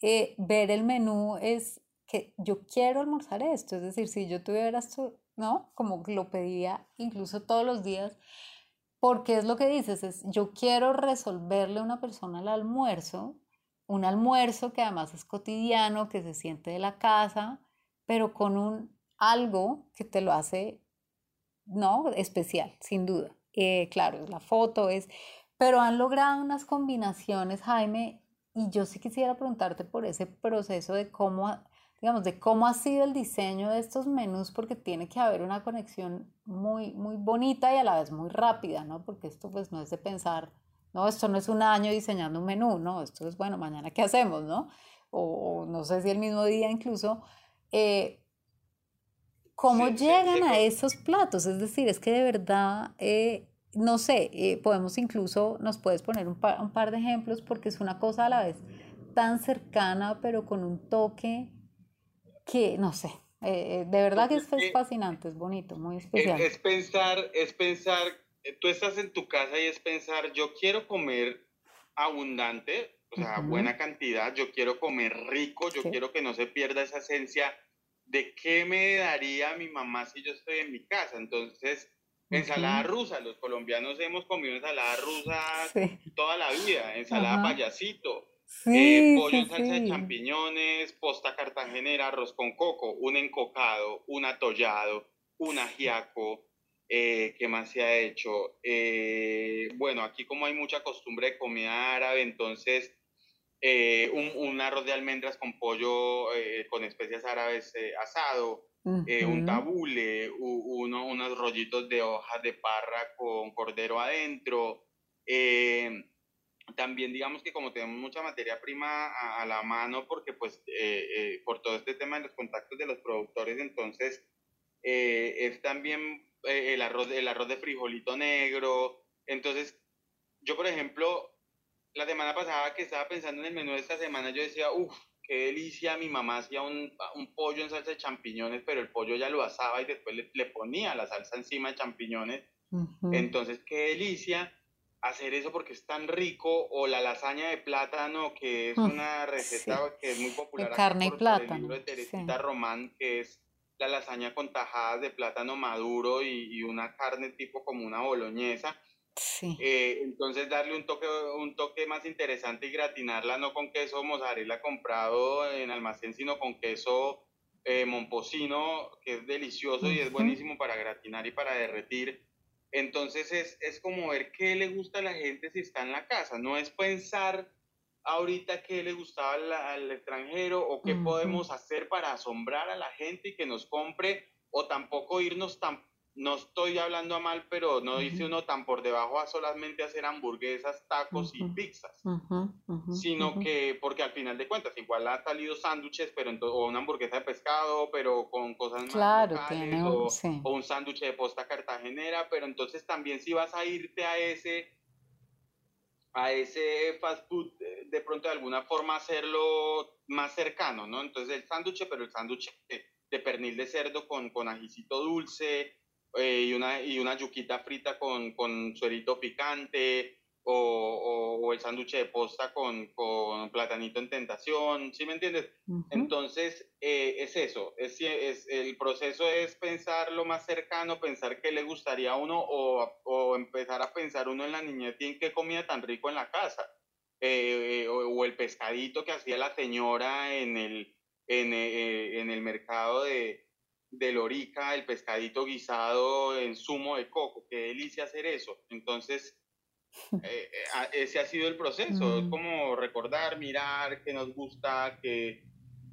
eh, ver el menú es que yo quiero almorzar esto, es decir, si yo tuviera esto, ¿no? Como lo pedía incluso todos los días, porque es lo que dices, es yo quiero resolverle a una persona el almuerzo, un almuerzo que además es cotidiano, que se siente de la casa, pero con un algo que te lo hace, ¿no? Especial, sin duda. Eh, claro, la foto es, pero han logrado unas combinaciones, Jaime, y yo sí quisiera preguntarte por ese proceso de cómo, digamos, de cómo ha sido el diseño de estos menús, porque tiene que haber una conexión muy, muy bonita y a la vez muy rápida, ¿no? Porque esto pues no es de pensar, no, esto no es un año diseñando un menú, no, esto es, bueno, mañana qué hacemos, ¿no? O, no sé si el mismo día incluso. Eh, ¿Cómo llegan a esos platos? Es decir, es que de verdad, eh, no sé, eh, podemos incluso, nos puedes poner un par, un par, de ejemplos porque es una cosa a la vez tan cercana, pero con un toque que, no sé, eh, de verdad que es, fascinante, es bonito, muy especial. Es, pensar, es pensar, tú estás en tu casa y es pensar, yo quiero comer abundante, o sea, buena cantidad, yo quiero comer rico, yo quiero que no se pierda esa esencia de qué me daría mi mamá si yo estoy en mi casa. Entonces, ensalada rusa, los colombianos hemos comido ensalada rusa toda la vida, ensalada payasito, eh, pollo en salsa de champiñones, posta cartagenera, arroz con coco, un encocado, un atollado, un ajiaco. Eh, ¿Qué más se ha hecho? Eh, bueno, aquí como hay mucha costumbre de comida árabe, entonces eh, un, arroz de almendras con pollo eh, con especias árabes eh, asado, un tabule, uno, unos rollitos de hojas de parra con cordero adentro. también digamos que como tenemos mucha materia prima a, la mano, porque pues por todo este tema de los contactos de los productores, entonces es también el, arroz, el arroz de frijolito negro. Entonces, yo por ejemplo, la semana pasada que estaba pensando en el menú de esta semana, yo decía, uff, qué delicia, mi mamá hacía un, un, pollo en salsa de champiñones, pero el pollo ya lo asaba y después le, le ponía la salsa encima de champiñones. Entonces, qué delicia hacer eso porque es tan rico, o la lasaña de plátano, que es una receta que es muy popular. De carne y plátano. El libro de Teresita Román, que es la lasaña con tajadas de plátano maduro y, una carne tipo como una boloñesa. Sí. Eh, entonces darle un toque, un toque más interesante y gratinarla no con queso mozzarella comprado en almacén, sino con queso eh, momposino, que es delicioso y es buenísimo para gratinar y para derretir. Entonces es, es como ver qué le gusta a la gente si está en la casa, no es pensar ahorita qué le gustaba al, extranjero o qué podemos hacer para asombrar a la gente y que nos compre o tampoco irnos tan, no estoy hablando a mal, pero no dice uno tan por debajo a solamente hacer hamburguesas, tacos y pizzas, sino que, porque al final de cuentas, igual ha salido sándwiches, pero o una hamburguesa de pescado, pero con cosas más locales, o, o un sándwich de posta cartagenera, pero entonces también si vas a irte a ese a ese fast food de pronto de alguna forma hacerlo más cercano, ¿no? Entonces el sándwich, pero el sándwich de, pernil de cerdo con, con ajicito dulce eh, y, una, y una yuquita frita con, con suerito picante o, o, el sándwich de posta con, con, platanito en tentación, ¿sí me entiendes? Entonces, eh, es eso, es, es, el proceso es pensar lo más cercano, pensar qué le gustaría a uno o, o empezar a pensar uno en la niñez y en qué comía tan rico en la casa. Eh, o, el pescadito que hacía la señora en el, en, eh, en el mercado de, de Lorica, el pescadito guisado en zumo de coco, qué delicia hacer eso. Entonces, eh, eh, ese ha sido el proceso, es mm. como recordar, mirar qué nos gusta, qué,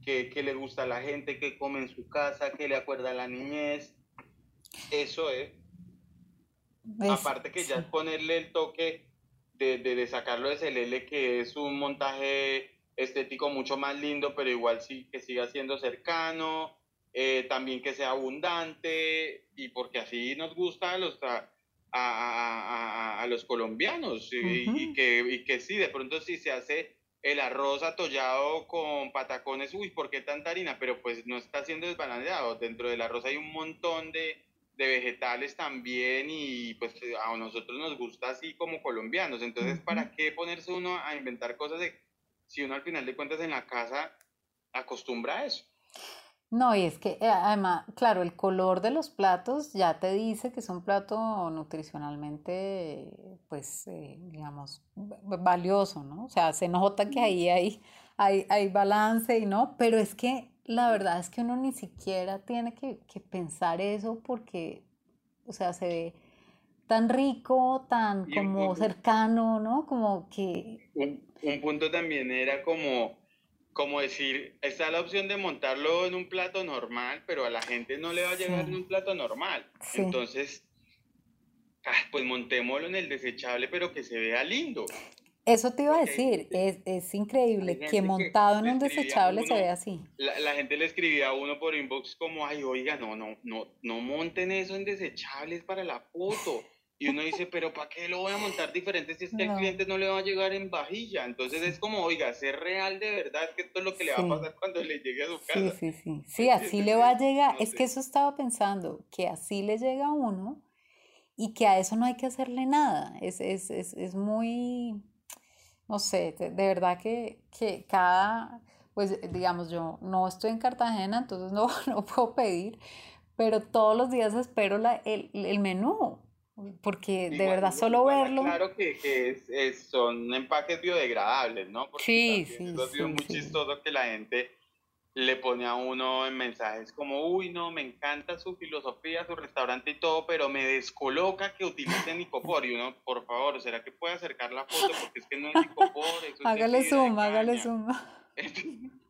qué, le gusta a la gente, qué come en su casa, qué le acuerda a la niñez. Eso es. Aparte que ya es ponerle el toque de, de, sacarlo de Celele, que es un montaje estético mucho más lindo, pero igual sí que siga siendo cercano, eh, también que sea abundante, y porque así nos gusta a los a, a, los colombianos y, que, y que sí, de pronto si se hace el arroz atollado con patacones, uy, ¿por qué tanta harina? Pero pues no está siendo desbalanceado. Dentro del arroz hay un montón de, de, vegetales también y pues a nosotros nos gusta así como colombianos. Entonces, ¿para qué ponerse uno a inventar cosas de, si uno al final de cuentas en la casa acostumbra a eso? No, y es que eh, además, claro, el color de los platos ya te dice que es un plato nutricionalmente, pues, eh, digamos, valioso, ¿no? O sea, se nota que ahí hay, hay, hay balance y no, pero es que la verdad es que uno ni siquiera tiene que, que pensar eso porque, o sea, se ve tan rico, tan como cercano, ¿no? Como que... un punto también era como como decir, está la opción de montarlo en un plato normal, pero a la gente no le va a llegar en un plato normal. Entonces, ah, pues montémoslo en el desechable, pero que se vea lindo. Eso te iba a decir, es, es increíble que montado en un desechable se vea así. La, la, gente le escribía a uno por inbox como, ay, oiga, no, no, no, no monten eso en desechables para la foto. Y uno dice, pero ¿para qué lo voy a montar diferente si es que al cliente no le va a llegar en vajilla? Entonces es como, oiga, ser real de verdad, que esto es lo que le va a pasar cuando le llegue a su casa. Sí, sí, sí. Sí, así le va a llegar. es que eso estaba pensando, que así le llega a uno y que a eso no hay que hacerle nada. Es, es, es, es muy, no sé, de, verdad que, que cada, pues digamos, yo no estoy en Cartagena, entonces no, no puedo pedir, pero todos los días espero la, el, el menú porque de verdad solo verlo. Claro que, que son empaques biodegradables, ¿no? Porque sí, sí. Es sí, muy chistoso que la gente le pone a uno en mensajes como, uy, no, me encanta su filosofía, su restaurante y todo, pero me descoloca que utilicen icopor. Y uno, por favor, ¿será que puede acercar la foto? Porque es que no es icopor. hágale zoom, hágale zoom.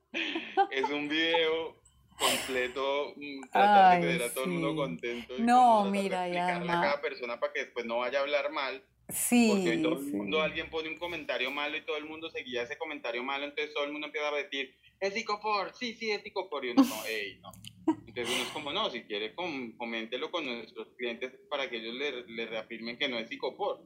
es un video completo, tratar de tener a todo el mundo contento. no, mira, ya. a cada persona para que después no vaya a hablar mal. Sí. Porque todo el mundo, alguien pone un comentario malo y todo el mundo seguía ese comentario malo, entonces todo el mundo empieza a decir, es psicopor, sí, sí, es psicopor. Y uno, no, ey, no. Entonces uno es como, no, si quiere, coméntelo con nuestros clientes para que ellos le, le reafirmen que no es psicopor.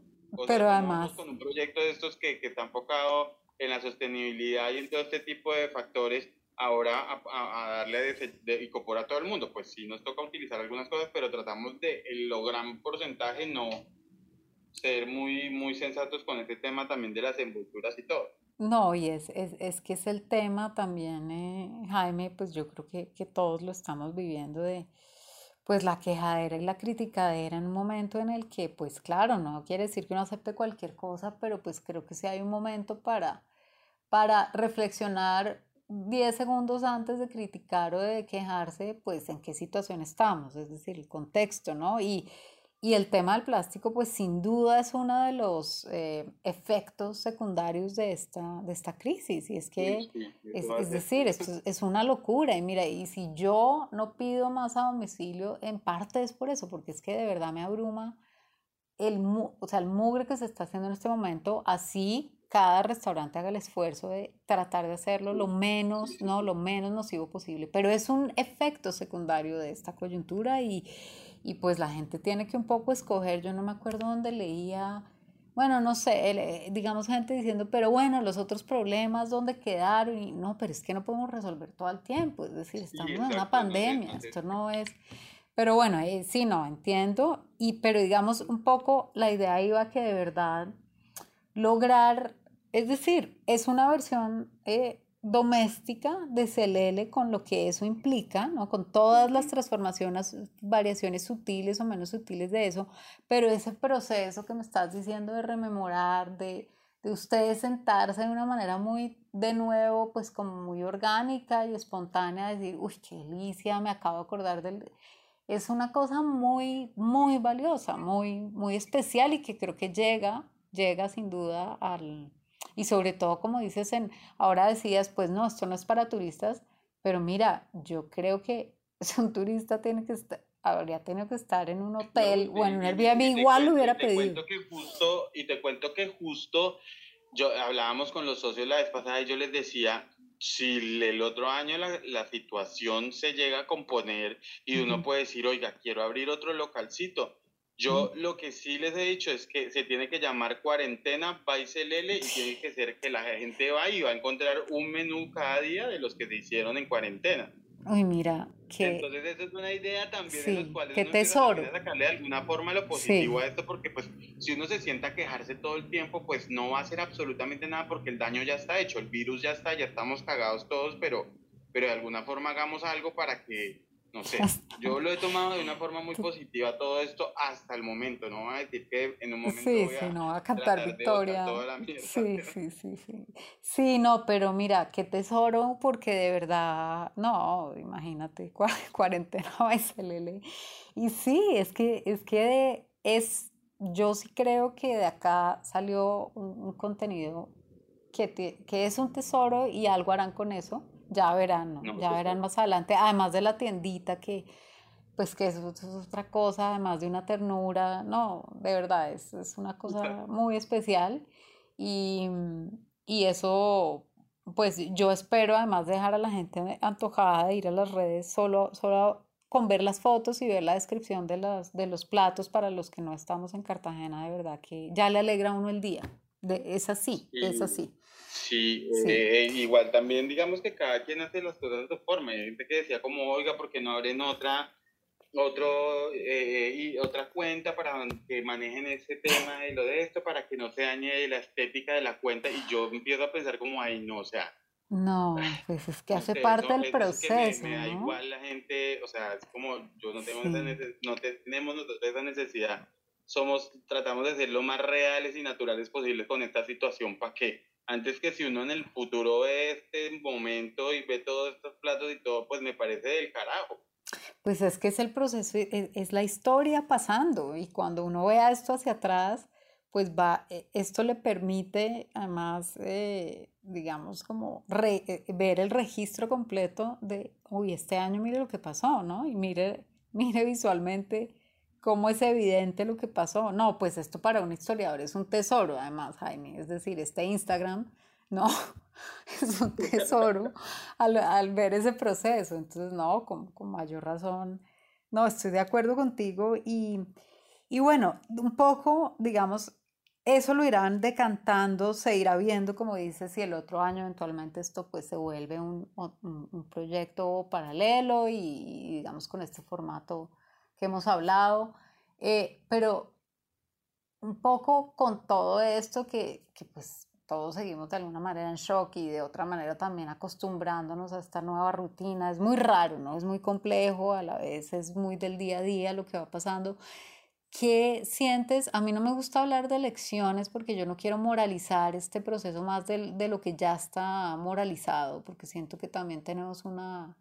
Pero además. Con un proyecto de estos que, que está enfocado en la sostenibilidad y en todo este tipo de factores ahora a, darle de, de, icopor a todo el mundo. Pues sí nos toca utilizar algunas cosas, pero tratamos de, lo gran porcentaje no, ser muy, muy sensatos con este tema también de las envolturas y todo. No, y es, es, es que es el tema también, eh, Jaime, pues yo creo que, que todos lo estamos viviendo de, pues la quejadera y la criticadera en un momento en el que, pues claro, no quiere decir que uno acepte cualquier cosa, pero pues creo que sí hay un momento para, para reflexionar 10 segundos antes de criticar o de quejarse, pues en qué situación estamos, es decir, el contexto, ¿no? Y, y el tema del plástico, pues sin duda es uno de los eh, efectos secundarios de esta, de esta crisis. Y es que, es, es, decir, esto es una locura. Y mira, y si yo no pido más a domicilio, en parte es por eso, porque es que de verdad me abruma el, o sea, el mugre que se está haciendo en este momento, así cada restaurante haga el esfuerzo de tratar de hacerlo lo menos, no, lo menos nocivo posible. Pero es un efecto secundario de esta coyuntura y y pues la gente tiene que un poco escoger, yo no me acuerdo dónde leía, bueno, no sé, eh, digamos gente diciendo, pero bueno, los otros problemas, ¿dónde quedaron? Y no, pero es que no podemos resolver todo el tiempo, es decir, estamos en una pandemia, esto no es... Pero bueno, eh, sí, no, entiendo, y, pero digamos un poco la idea iba que de verdad lograr, es decir, es una versión eh, doméstica de CLL con lo que eso implica, ¿no? con todas las transformaciones, variaciones sutiles o menos sutiles de eso, pero ese proceso que me estás diciendo de rememorar, de, de ustedes sentarse de una manera muy, de nuevo, pues como muy orgánica y espontánea, decir, uy, qué delicia, me acabo de acordar del... Es una cosa muy, muy valiosa, muy, muy especial y que creo que llega, llega sin duda al, y sobre todo, como dices, en, ahora decías, pues no, esto no es para turistas, pero mira, yo creo que un turista tiene que estar, habría tenido que estar en un hotel o en un Airbnb, igual lo hubiera pedido. Cuento que justo, y te cuento que justo, yo hablábamos con los socios la vez pasada y yo les decía, si el otro año la, la situación se llega a componer y uno puede decir, oiga, quiero abrir otro localcito, yo lo que sí les he dicho es que se tiene que llamar cuarentena Lele y tiene que ser que la gente va y va a encontrar un menú cada día de los que se hicieron en cuarentena. Uy, mira, que... Entonces esa es una idea también sí, en los cuales qué uno tesoro. sacarle de alguna forma lo positivo a esto, porque pues si uno se sienta a quejarse todo el tiempo, pues no va a hacer absolutamente nada porque el daño ya está hecho, el virus ya está, ya estamos cagados todos, pero, pero de alguna forma hagamos algo para que no sé, yo lo he tomado de una forma muy positiva todo esto hasta el momento, no voy a decir que en un momento sí, voy sí, a no, a cantar victoria. Toda la mierda, sí, sí, sí, sí. Sí, no, pero mira, qué tesoro, porque de verdad, no, imagínate, cuarentena SLL. Y sí, es que, es que es, yo sí creo que de acá salió un, un contenido que, que es un tesoro y algo harán con eso ya verán, ya verán más adelante, además de la tiendita que, pues que eso, es otra cosa, además de una ternura, no, de verdad, es, es una cosa muy especial y, y, eso, pues yo espero además dejar a la gente antojada de ir a las redes solo, solo con ver las fotos y ver la descripción de, las, de los platos para los que no estamos en Cartagena, de verdad que ya le alegra a uno el día, de, es así, es así. Sí, eh, igual también digamos que cada quien hace las cosas de su forma. Hay gente que decía como, oiga, porque no abren otra, otro, eh, y otra cuenta para que manejen ese tema de lo de esto, para que no se dañe la estética de la cuenta. Y yo empiezo a pensar como, ay, no, o sea... No, pues es que hace parte del proceso. me, da igual la gente, o sea, es como yo no tengo no tenemos nosotros esa necesidad. Somos, tratamos de ser lo más reales y naturales posibles con esta situación para que antes que si uno en el futuro ve este momento y ve todos estos platos y todo, pues me parece del carajo. Pues es que es el proceso, es, es la historia pasando y cuando uno vea esto hacia atrás, pues va, e, esto le permite además, eh, digamos, como eh, ver el registro completo de, uy, este año mire lo que pasó, ¿no? Y mire, mire visualmente cómo es evidente lo que pasó. No, pues esto para un historiador es un tesoro, además, Jaime. Es decir, este Instagram, no, es un tesoro al, ver ese proceso. Entonces, no, con, con, mayor razón, no, estoy de acuerdo contigo. Y, y bueno, un poco, digamos, eso lo irán decantando, se irá viendo, como dices, si el otro año eventualmente esto pues se vuelve un, un, un proyecto paralelo y digamos con este formato que hemos hablado, eh, pero un poco con todo esto que, que pues todos seguimos de alguna manera en shock y de otra manera también acostumbrándonos a esta nueva rutina. Es muy raro, ¿no? Es muy complejo, a la vez es muy del día a día lo que va pasando. ¿Qué sientes? A mí no me gusta hablar de elecciones porque yo no quiero moralizar este proceso más de, de lo que ya está moralizado, porque siento que también tenemos una,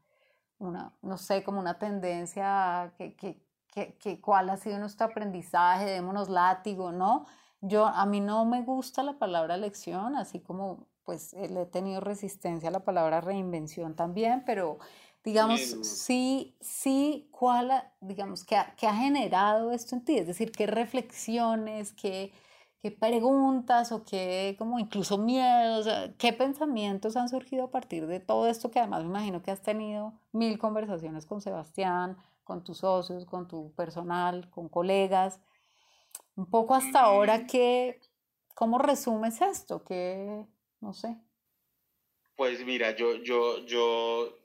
una no sé, como una tendencia que, que, que, que cuál ha sido nuestro aprendizaje, démonos látigo, ¿no? Yo, a mí no me gusta la palabra elección, así como pues eh, le he tenido resistencia a la palabra reinvención también, pero digamos, sí, sí, ¿cuál, digamos, qué ha, qué ha generado esto en ti? Es decir, ¿qué reflexiones, qué, qué preguntas o qué, como incluso miedos, qué pensamientos han surgido a partir de todo esto que además me imagino que has tenido mil conversaciones con Sebastián, con tus socios, con tu personal, con colegas? Un poco hasta ahora, mm. ¿qué, ¿cómo resumes esto? Que, no sé. Pues mira, yo, yo, yo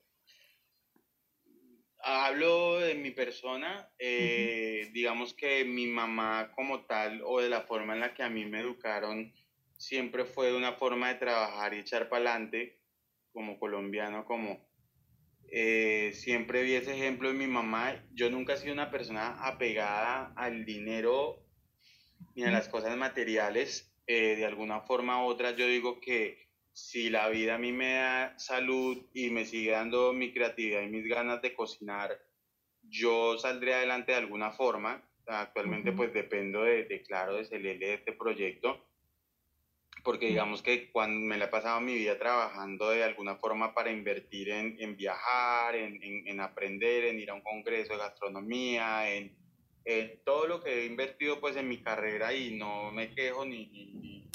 hablo de mi persona, eh, digamos que mi mamá como tal o de la forma en la que a mí me educaron siempre fue una forma de trabajar y echar para adelante como colombiano, como eh, siempre vi ese ejemplo de mi mamá. Yo nunca he sido una persona apegada al dinero ni a las cosas materiales. Eh, de alguna forma u otra, yo digo que si la vida a mí me da salud y me sigue dando mi creatividad y mis ganas de cocinar, yo saldré adelante de alguna forma. Actualmente pues dependo de, de claro, de Celele, de este proyecto, porque digamos que cuando me la he pasado mi vida trabajando de alguna forma para invertir en, en viajar, en, en, en, aprender, en ir a un congreso de gastronomía, en, todo lo que he invertido pues en mi carrera y no me quejo ni, ni, ni,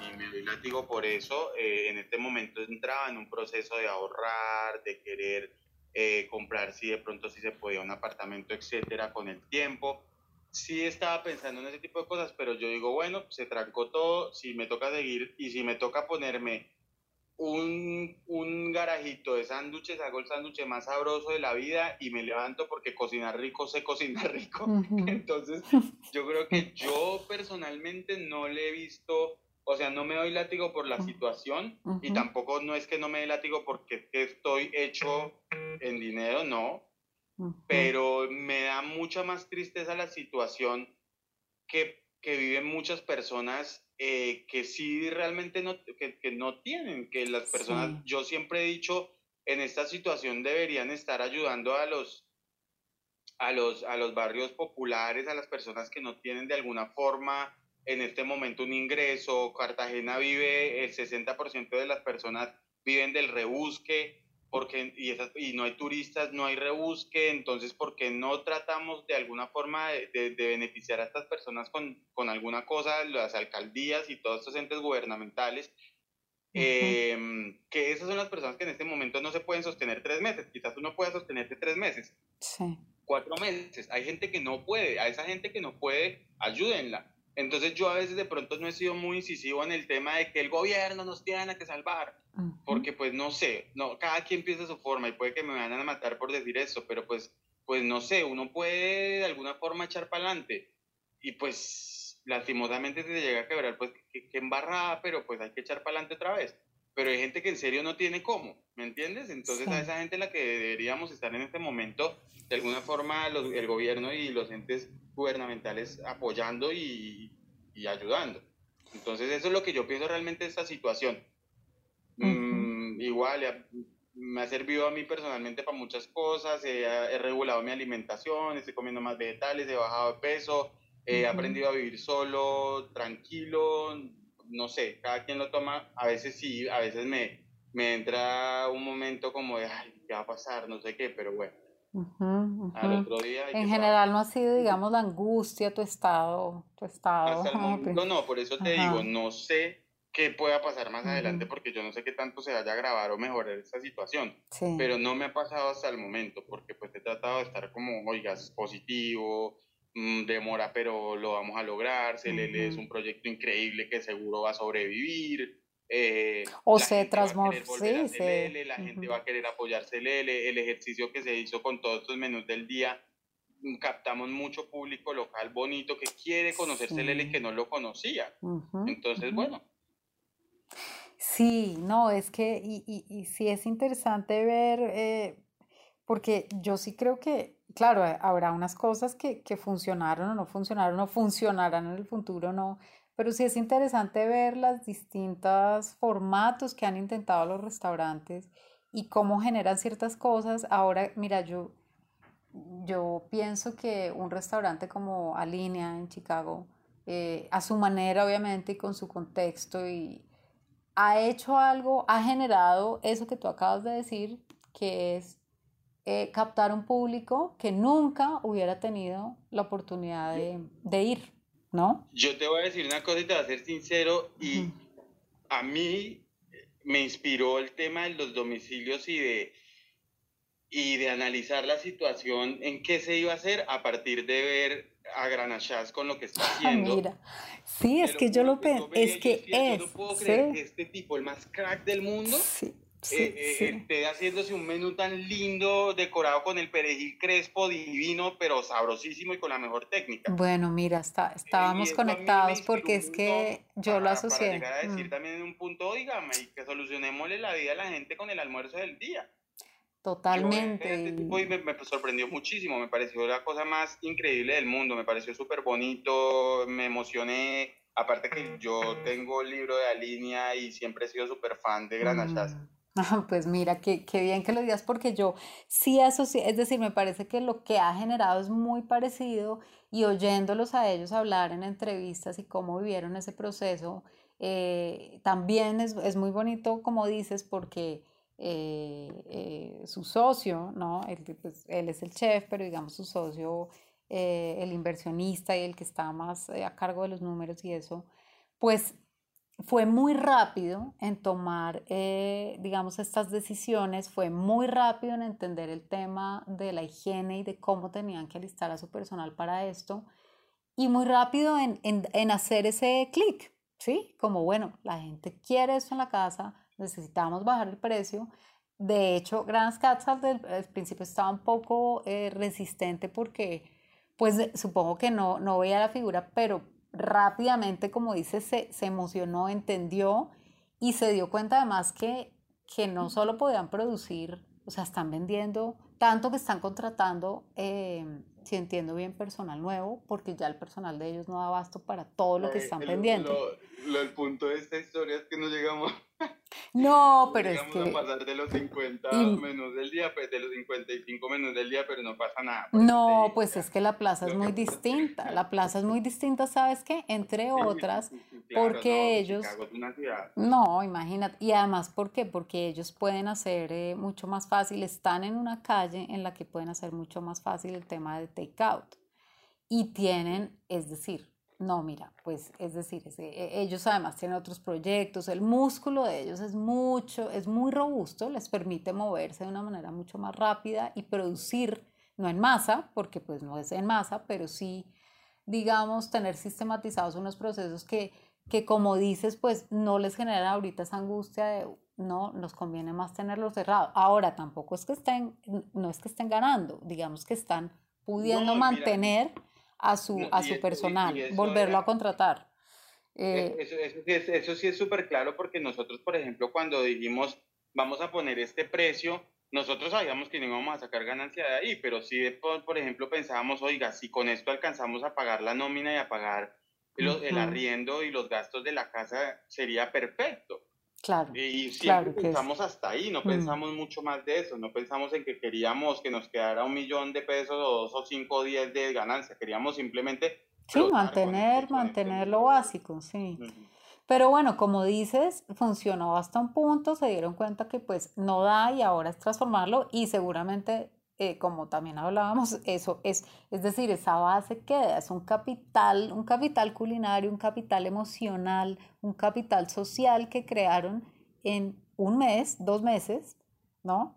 ni me doy látigo por eso, eh, en este momento entraba en un proceso de ahorrar, de querer eh, comprar si de pronto si se podía un apartamento, etcétera, con el tiempo. Sí estaba pensando en ese tipo de cosas, pero yo digo, bueno, se trancó todo, si me toca seguir y si me toca ponerme un, un garajito de sándwiches, hago el sándwich más sabroso de la vida y me levanto porque cocinar rico sé cocinar rico. Entonces, yo creo que yo personalmente no le he visto, o sea, no me doy látigo por la situación y tampoco no es que no me dé látigo porque estoy hecho en dinero, no. Pero me da mucha más tristeza la situación que, que viven muchas personas eh, que sí realmente no, que, que, no tienen, que las personas, yo siempre he dicho, en esta situación deberían estar ayudando a los, a los, a los barrios populares, a las personas que no tienen de alguna forma en este momento un ingreso. Cartagena vive, el 60% de las personas viven del rebusque, porque, y, y no hay turistas, no hay rebusque, entonces, ¿por qué no tratamos de alguna forma de, de, beneficiar a estas personas con, con, alguna cosa, las alcaldías y todos estos entes gubernamentales? eh, que esas son las personas que en este momento no se pueden sostener tres meses, quizás tú no puedas sostenerte tres meses, sí. cuatro meses, hay gente que no puede, a esa gente que no puede, ayúdenla. Entonces yo a veces de pronto no he sido muy incisivo en el tema de que el gobierno nos tiene que salvar, porque pues no sé, no, cada quien piensa su forma y puede que me vayan a matar por decir eso, pero pues, pues no sé, uno puede de alguna forma echar para adelante y pues lastimosamente si se llega a quebrar, pues que, que embarrada, pero pues hay que echar para adelante otra vez. Pero hay gente que en serio no tiene cómo, ¿me entiendes? Entonces a esa gente la que deberíamos estar en este momento, de alguna forma los, el gobierno y los entes gubernamentales apoyando y, y, ayudando. Entonces eso es lo que yo pienso realmente de esta situación. Mm, igual, me ha servido a mí personalmente para muchas cosas, he, regulado mi alimentación, estoy comiendo más vegetales, he bajado de peso, he aprendido a vivir solo, tranquilo, no sé, cada quien lo toma, a veces sí, a veces me, me entra un momento como de, ay, ¿qué va a pasar? No sé qué, pero bueno en general no ha sido, digamos, la angustia tu estado, tu estado. no, no, por eso te digo, no sé qué pueda pasar más adelante porque yo no sé qué tanto se vaya a agravar o mejorar esta situación. Pero no me ha pasado hasta el momento porque pues he tratado de estar como, oigas, positivo, demora pero lo vamos a lograr, se le es un proyecto increíble que seguro va a sobrevivir. Eh, o se transforma. Sí, La gente va a querer apoyarse el, el ejercicio que se hizo con todos estos menús del día captamos mucho público local bonito que quiere conocerse Lele y que no lo conocía. Entonces, bueno. Sí, no, es que, y, y, y sí es interesante ver, eh, porque yo sí creo que, claro, habrá unas cosas que, que funcionaron o no funcionaron o funcionarán en el futuro no, pero sí es interesante ver las distintos formatos que han intentado los restaurantes y cómo generan ciertas cosas. Ahora, mira, yo, yo pienso que un restaurante como Alinea en Chicago, eh, a su manera obviamente y con su contexto, y ha hecho algo, ha generado eso que tú acabas de decir, que es eh, captar un público que nunca hubiera tenido la oportunidad de, de ir. ¿no? Yo te voy a decir una cosa y te voy a ser sincero, y a mí me inspiró el tema de los domicilios y de, y de analizar la situación en qué se iba a hacer a partir de ver a Granachas con lo que está ah, haciendo. Mira, sí, es que yo lo pensé, es que es. Yo no puedo creer que este tipo, el más crack del mundo, sí eh, eh, esté haciéndose un menú tan lindo, decorado con el perejil crespo, divino, pero sabrosísimo y con la mejor técnica. Bueno, mira, está, estábamos conectados porque es que yo lo asocié. Para llegar a decir mm. también en un punto, dígame, y que solucionémosle la vida a la gente con el almuerzo del día. Totalmente. Este y me, me, sorprendió muchísimo, me pareció la cosa más increíble del mundo, me pareció súper bonito, me emocioné. Aparte que yo tengo el libro de Alinea y siempre he sido súper fan de Granachas. Mm. pues mira, qué, qué, bien que lo digas porque yo sí asocié, es decir, me parece que lo que ha generado es muy parecido y oyéndolos a ellos hablar en entrevistas y cómo vivieron ese proceso, eh, también es, es, muy bonito, como dices, porque eh, eh, su socio, ¿no? Él, pues, él, es el chef, pero digamos su socio, el inversionista y el que está más a cargo de los números y eso, pues fue muy rápido en tomar, eh, digamos, estas decisiones, fue muy rápido en entender el tema de la higiene y de cómo tenían que alistar a su personal para esto, y muy rápido en, en, hacer ese clic, ¿sí? Como, bueno, la gente quiere esto en la casa, necesitamos bajar el precio. De hecho, Grand Cats al, principio estaba un poco eh, resistente porque, pues, supongo que no, no veía la figura, pero rápidamente, como dice, se, se, emocionó, entendió y se dio cuenta además que, que no solo podían producir, o sea, están vendiendo, tanto que están contratando, eh, si entiendo bien, personal nuevo, porque ya el personal de ellos no da abasto para todo lo que están vendiendo. Lo, el punto de esta historia es que no llegamos no, pero es que... a pasar de los 50 menús del día, pues de los 55 menús del día, pero no pasa nada. Pues, no, pues es que la plaza es muy distinta. La plaza es muy distinta, ¿sabes qué? Entre otras, porque ellos... No, imagínate. Y además, ¿por qué? Porque ellos pueden hacer eh, mucho más fácil, están en una calle en la que pueden hacer mucho más fácil el tema de takeout. Y tienen, es decir, no, mira, pues es decir, e, ellos además tienen otros proyectos, el músculo de ellos es mucho, es muy robusto, les permite moverse de una manera mucho más rápida y producir, no en masa, porque pues no es en masa, pero sí, digamos, tener sistematizados unos procesos que, que como dices, pues no les genera ahorita esa angustia de, no, nos conviene más tenerlos cerrados. Ahora, tampoco es que estén, no es que estén ganando, digamos que están pudiendo mantener a su, a su personal, volverlo a contratar. Eh, eso, sí es súper claro porque nosotros, por ejemplo, cuando dijimos vamos a poner este precio, nosotros sabíamos que no íbamos a sacar ganancia de ahí, pero sí, por, por ejemplo, pensábamos, oiga, si con esto alcanzamos a pagar la nómina y a pagar el arriendo y los gastos de la casa, sería perfecto. Claro. Y siempre pensamos hasta ahí, no mm. pensamos mucho más de eso, no pensamos en que queríamos que nos quedara un millón de pesos o dos o cinco o diez de ganancia, queríamos simplemente... Sí, mantener, mantener lo básico, sí. Pero bueno, como dices, funcionó hasta un punto, se dieron cuenta que pues no da y ahora es transformarlo y seguramente, eh, como también hablábamos, eso es, es decir, esa base queda, es un capital, un capital culinario, un capital emocional, un capital social que crearon en un mes, dos meses, ¿no?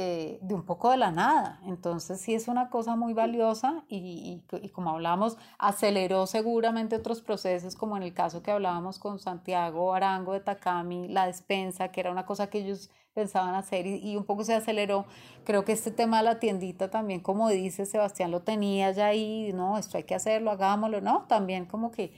eh, de un poco de la nada. Entonces sí es una cosa muy valiosa y, y, como hablamos, aceleró seguramente otros procesos, como en el caso que hablábamos con Santiago Arango de Takami, la despensa, que era una cosa que ellos pensaban hacer y, y, un poco se aceleró. Creo que este tema de la tiendita también, como dice Sebastián, lo tenía ya ahí, no, esto hay que hacerlo, hagámoslo, ¿no? También como que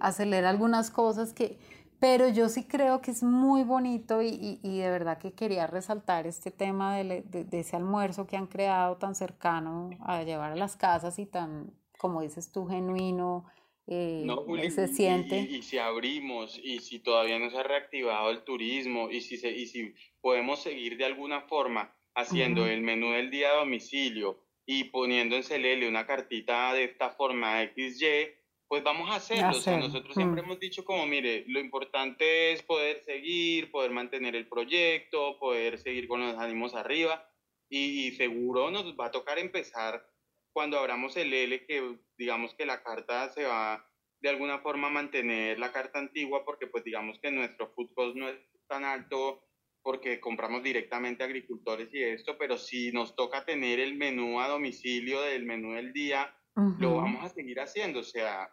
acelera algunas cosas que pero yo sí creo que es muy bonito y, y, de verdad que quería resaltar este tema de, de, ese almuerzo que han creado tan cercano a llevar a las casas y tan, como dices tú, genuino. Eh, se siente. Y, si abrimos y si todavía no se ha reactivado el turismo y si, se, y si podemos seguir de alguna forma haciendo el menú del día a domicilio y poniendo en Celele una cartita de esta forma XY, pues vamos a hacerlo. O sea, nosotros siempre mm. hemos dicho como, mire, lo importante es poder seguir, poder mantener el proyecto, poder seguir con los ánimos arriba y, seguro nos va a tocar empezar cuando abramos el L, que digamos que la carta se va de alguna forma a mantener la carta antigua porque pues digamos que nuestro food cost no es tan alto porque compramos directamente a agricultores y esto, pero si nos toca tener el menú a domicilio del menú del día, lo vamos a seguir haciendo, o sea,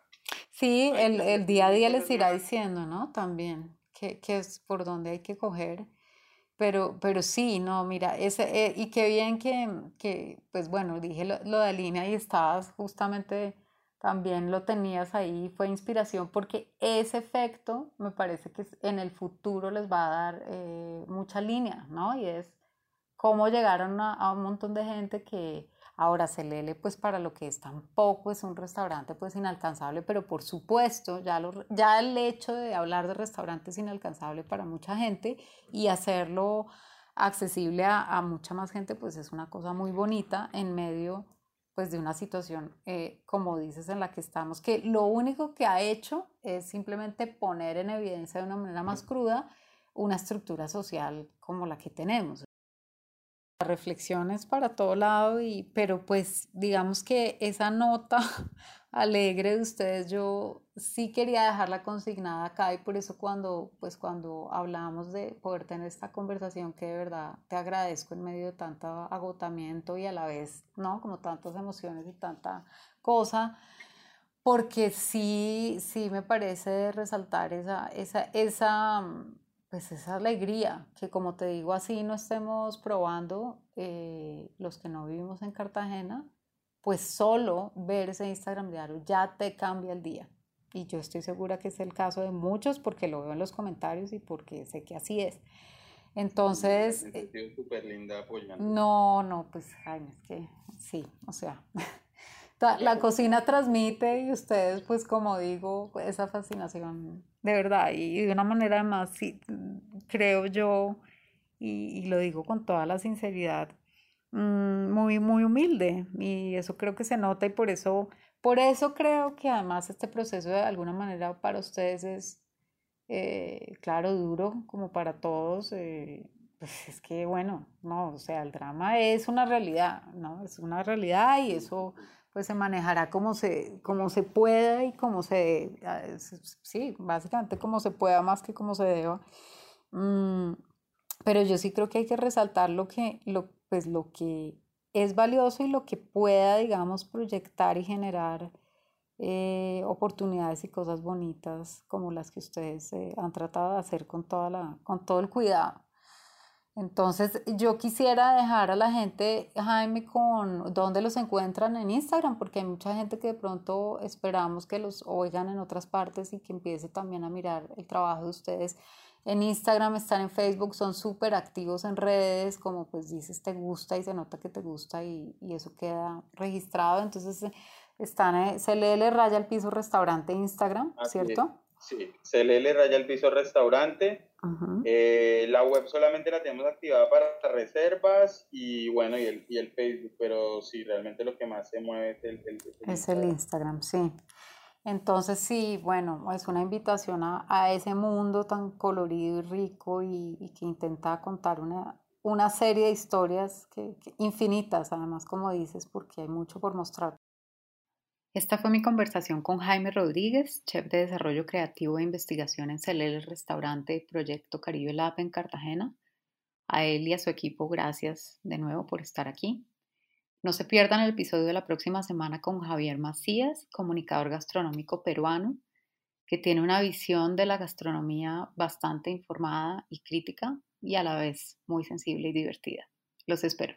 Sí, el, el, día a día les irá diciendo, ¿no? También, que, que, es por donde hay que coger. Pero, pero sí, no, mira, ese, eh, y qué bien que, que, pues bueno, dije lo, lo, de línea y estabas justamente, también lo tenías ahí, fue inspiración, porque ese efecto me parece que en el futuro les va a dar eh, mucha línea, ¿no? Y es cómo llegaron a, un montón de gente que, Ahora, Celele, pues para lo que es tampoco es un restaurante pues inalcanzable, pero por supuesto, ya, lo, ya el hecho de hablar de restaurantes inalcanzable para mucha gente y hacerlo accesible a, mucha más gente, pues es una cosa muy bonita en medio pues de una situación, eh, como dices, en la que estamos, que lo único que ha hecho es simplemente poner en evidencia de una manera más cruda una estructura social como la que tenemos reflexiones para todo lado, y, pero pues digamos que esa nota alegre de ustedes yo sí quería dejarla consignada acá y por eso cuando pues cuando hablamos de poder tener esta conversación que de verdad te agradezco en medio de tanto agotamiento y a la vez, ¿no? Como tantas emociones y tanta cosa, porque sí, sí me parece resaltar esa, esa, esa pues esa alegría, que como te digo, así no estemos probando eh, los que no vivimos en Cartagena, pues solo ver ese Instagram diario ya te cambia el día. Y yo estoy segura que es el caso de muchos porque lo veo en los comentarios y porque sé que así es. Entonces... Eh, súper linda apoyando. No, no, pues Jaime, es que sí, o sea, la cocina transmite y ustedes, pues como digo, esa fascinación de verdad, y de una manera más, sí, creo yo, y, lo digo con toda la sinceridad, mm, muy, muy humilde, y eso creo que se nota y por eso, por eso creo que además este proceso de alguna manera para ustedes es, eh, claro, duro, como para todos, eh, pues es que bueno, no, o sea, el drama es una realidad, ¿no? Es una realidad y eso pues se manejará como se, como se pueda y como se, ah, sí, básicamente como se pueda más que como se deba. Mm, pero yo sí creo que hay que resaltar lo que, lo, pues lo que es valioso y lo que pueda, digamos, proyectar y generar eh, oportunidades y cosas bonitas como las que ustedes eh, han tratado de hacer con, toda la, con todo el cuidado. Entonces, yo quisiera dejar a la gente, Jaime, con dónde los encuentran en Instagram, porque hay mucha gente que de pronto esperamos que los oigan en otras partes y que empiece también a mirar el trabajo de ustedes. En Instagram, están en Facebook, son súper activos en redes, como pues dices, te gusta y se nota que te gusta y, y eso queda registrado. Entonces, están, eh, CLL Raya el Piso Restaurante Instagram, ¿cierto? Sí, CLL Raya el Piso Restaurante. Eh, la web solamente la tenemos activada para reservas y bueno, y el, y el Facebook, pero sí, realmente lo que más se mueve es el, el, es el Instagram, sí. Entonces sí, bueno, es una invitación a, a ese mundo tan colorido y rico y, y que intenta contar una, una serie de historias que, infinitas, además, como dices, porque hay mucho por mostrar. Esta fue mi conversación con Jaime Rodríguez, chef de desarrollo creativo e investigación en Celele Restaurante Proyecto Caribe Lab en Cartagena. A él y a su equipo, gracias de nuevo por estar aquí. No se pierdan el episodio de la próxima semana con Javier Macías, comunicador gastronómico peruano, que tiene una visión de la gastronomía bastante informada y crítica y a la vez muy sensible y divertida. Los espero.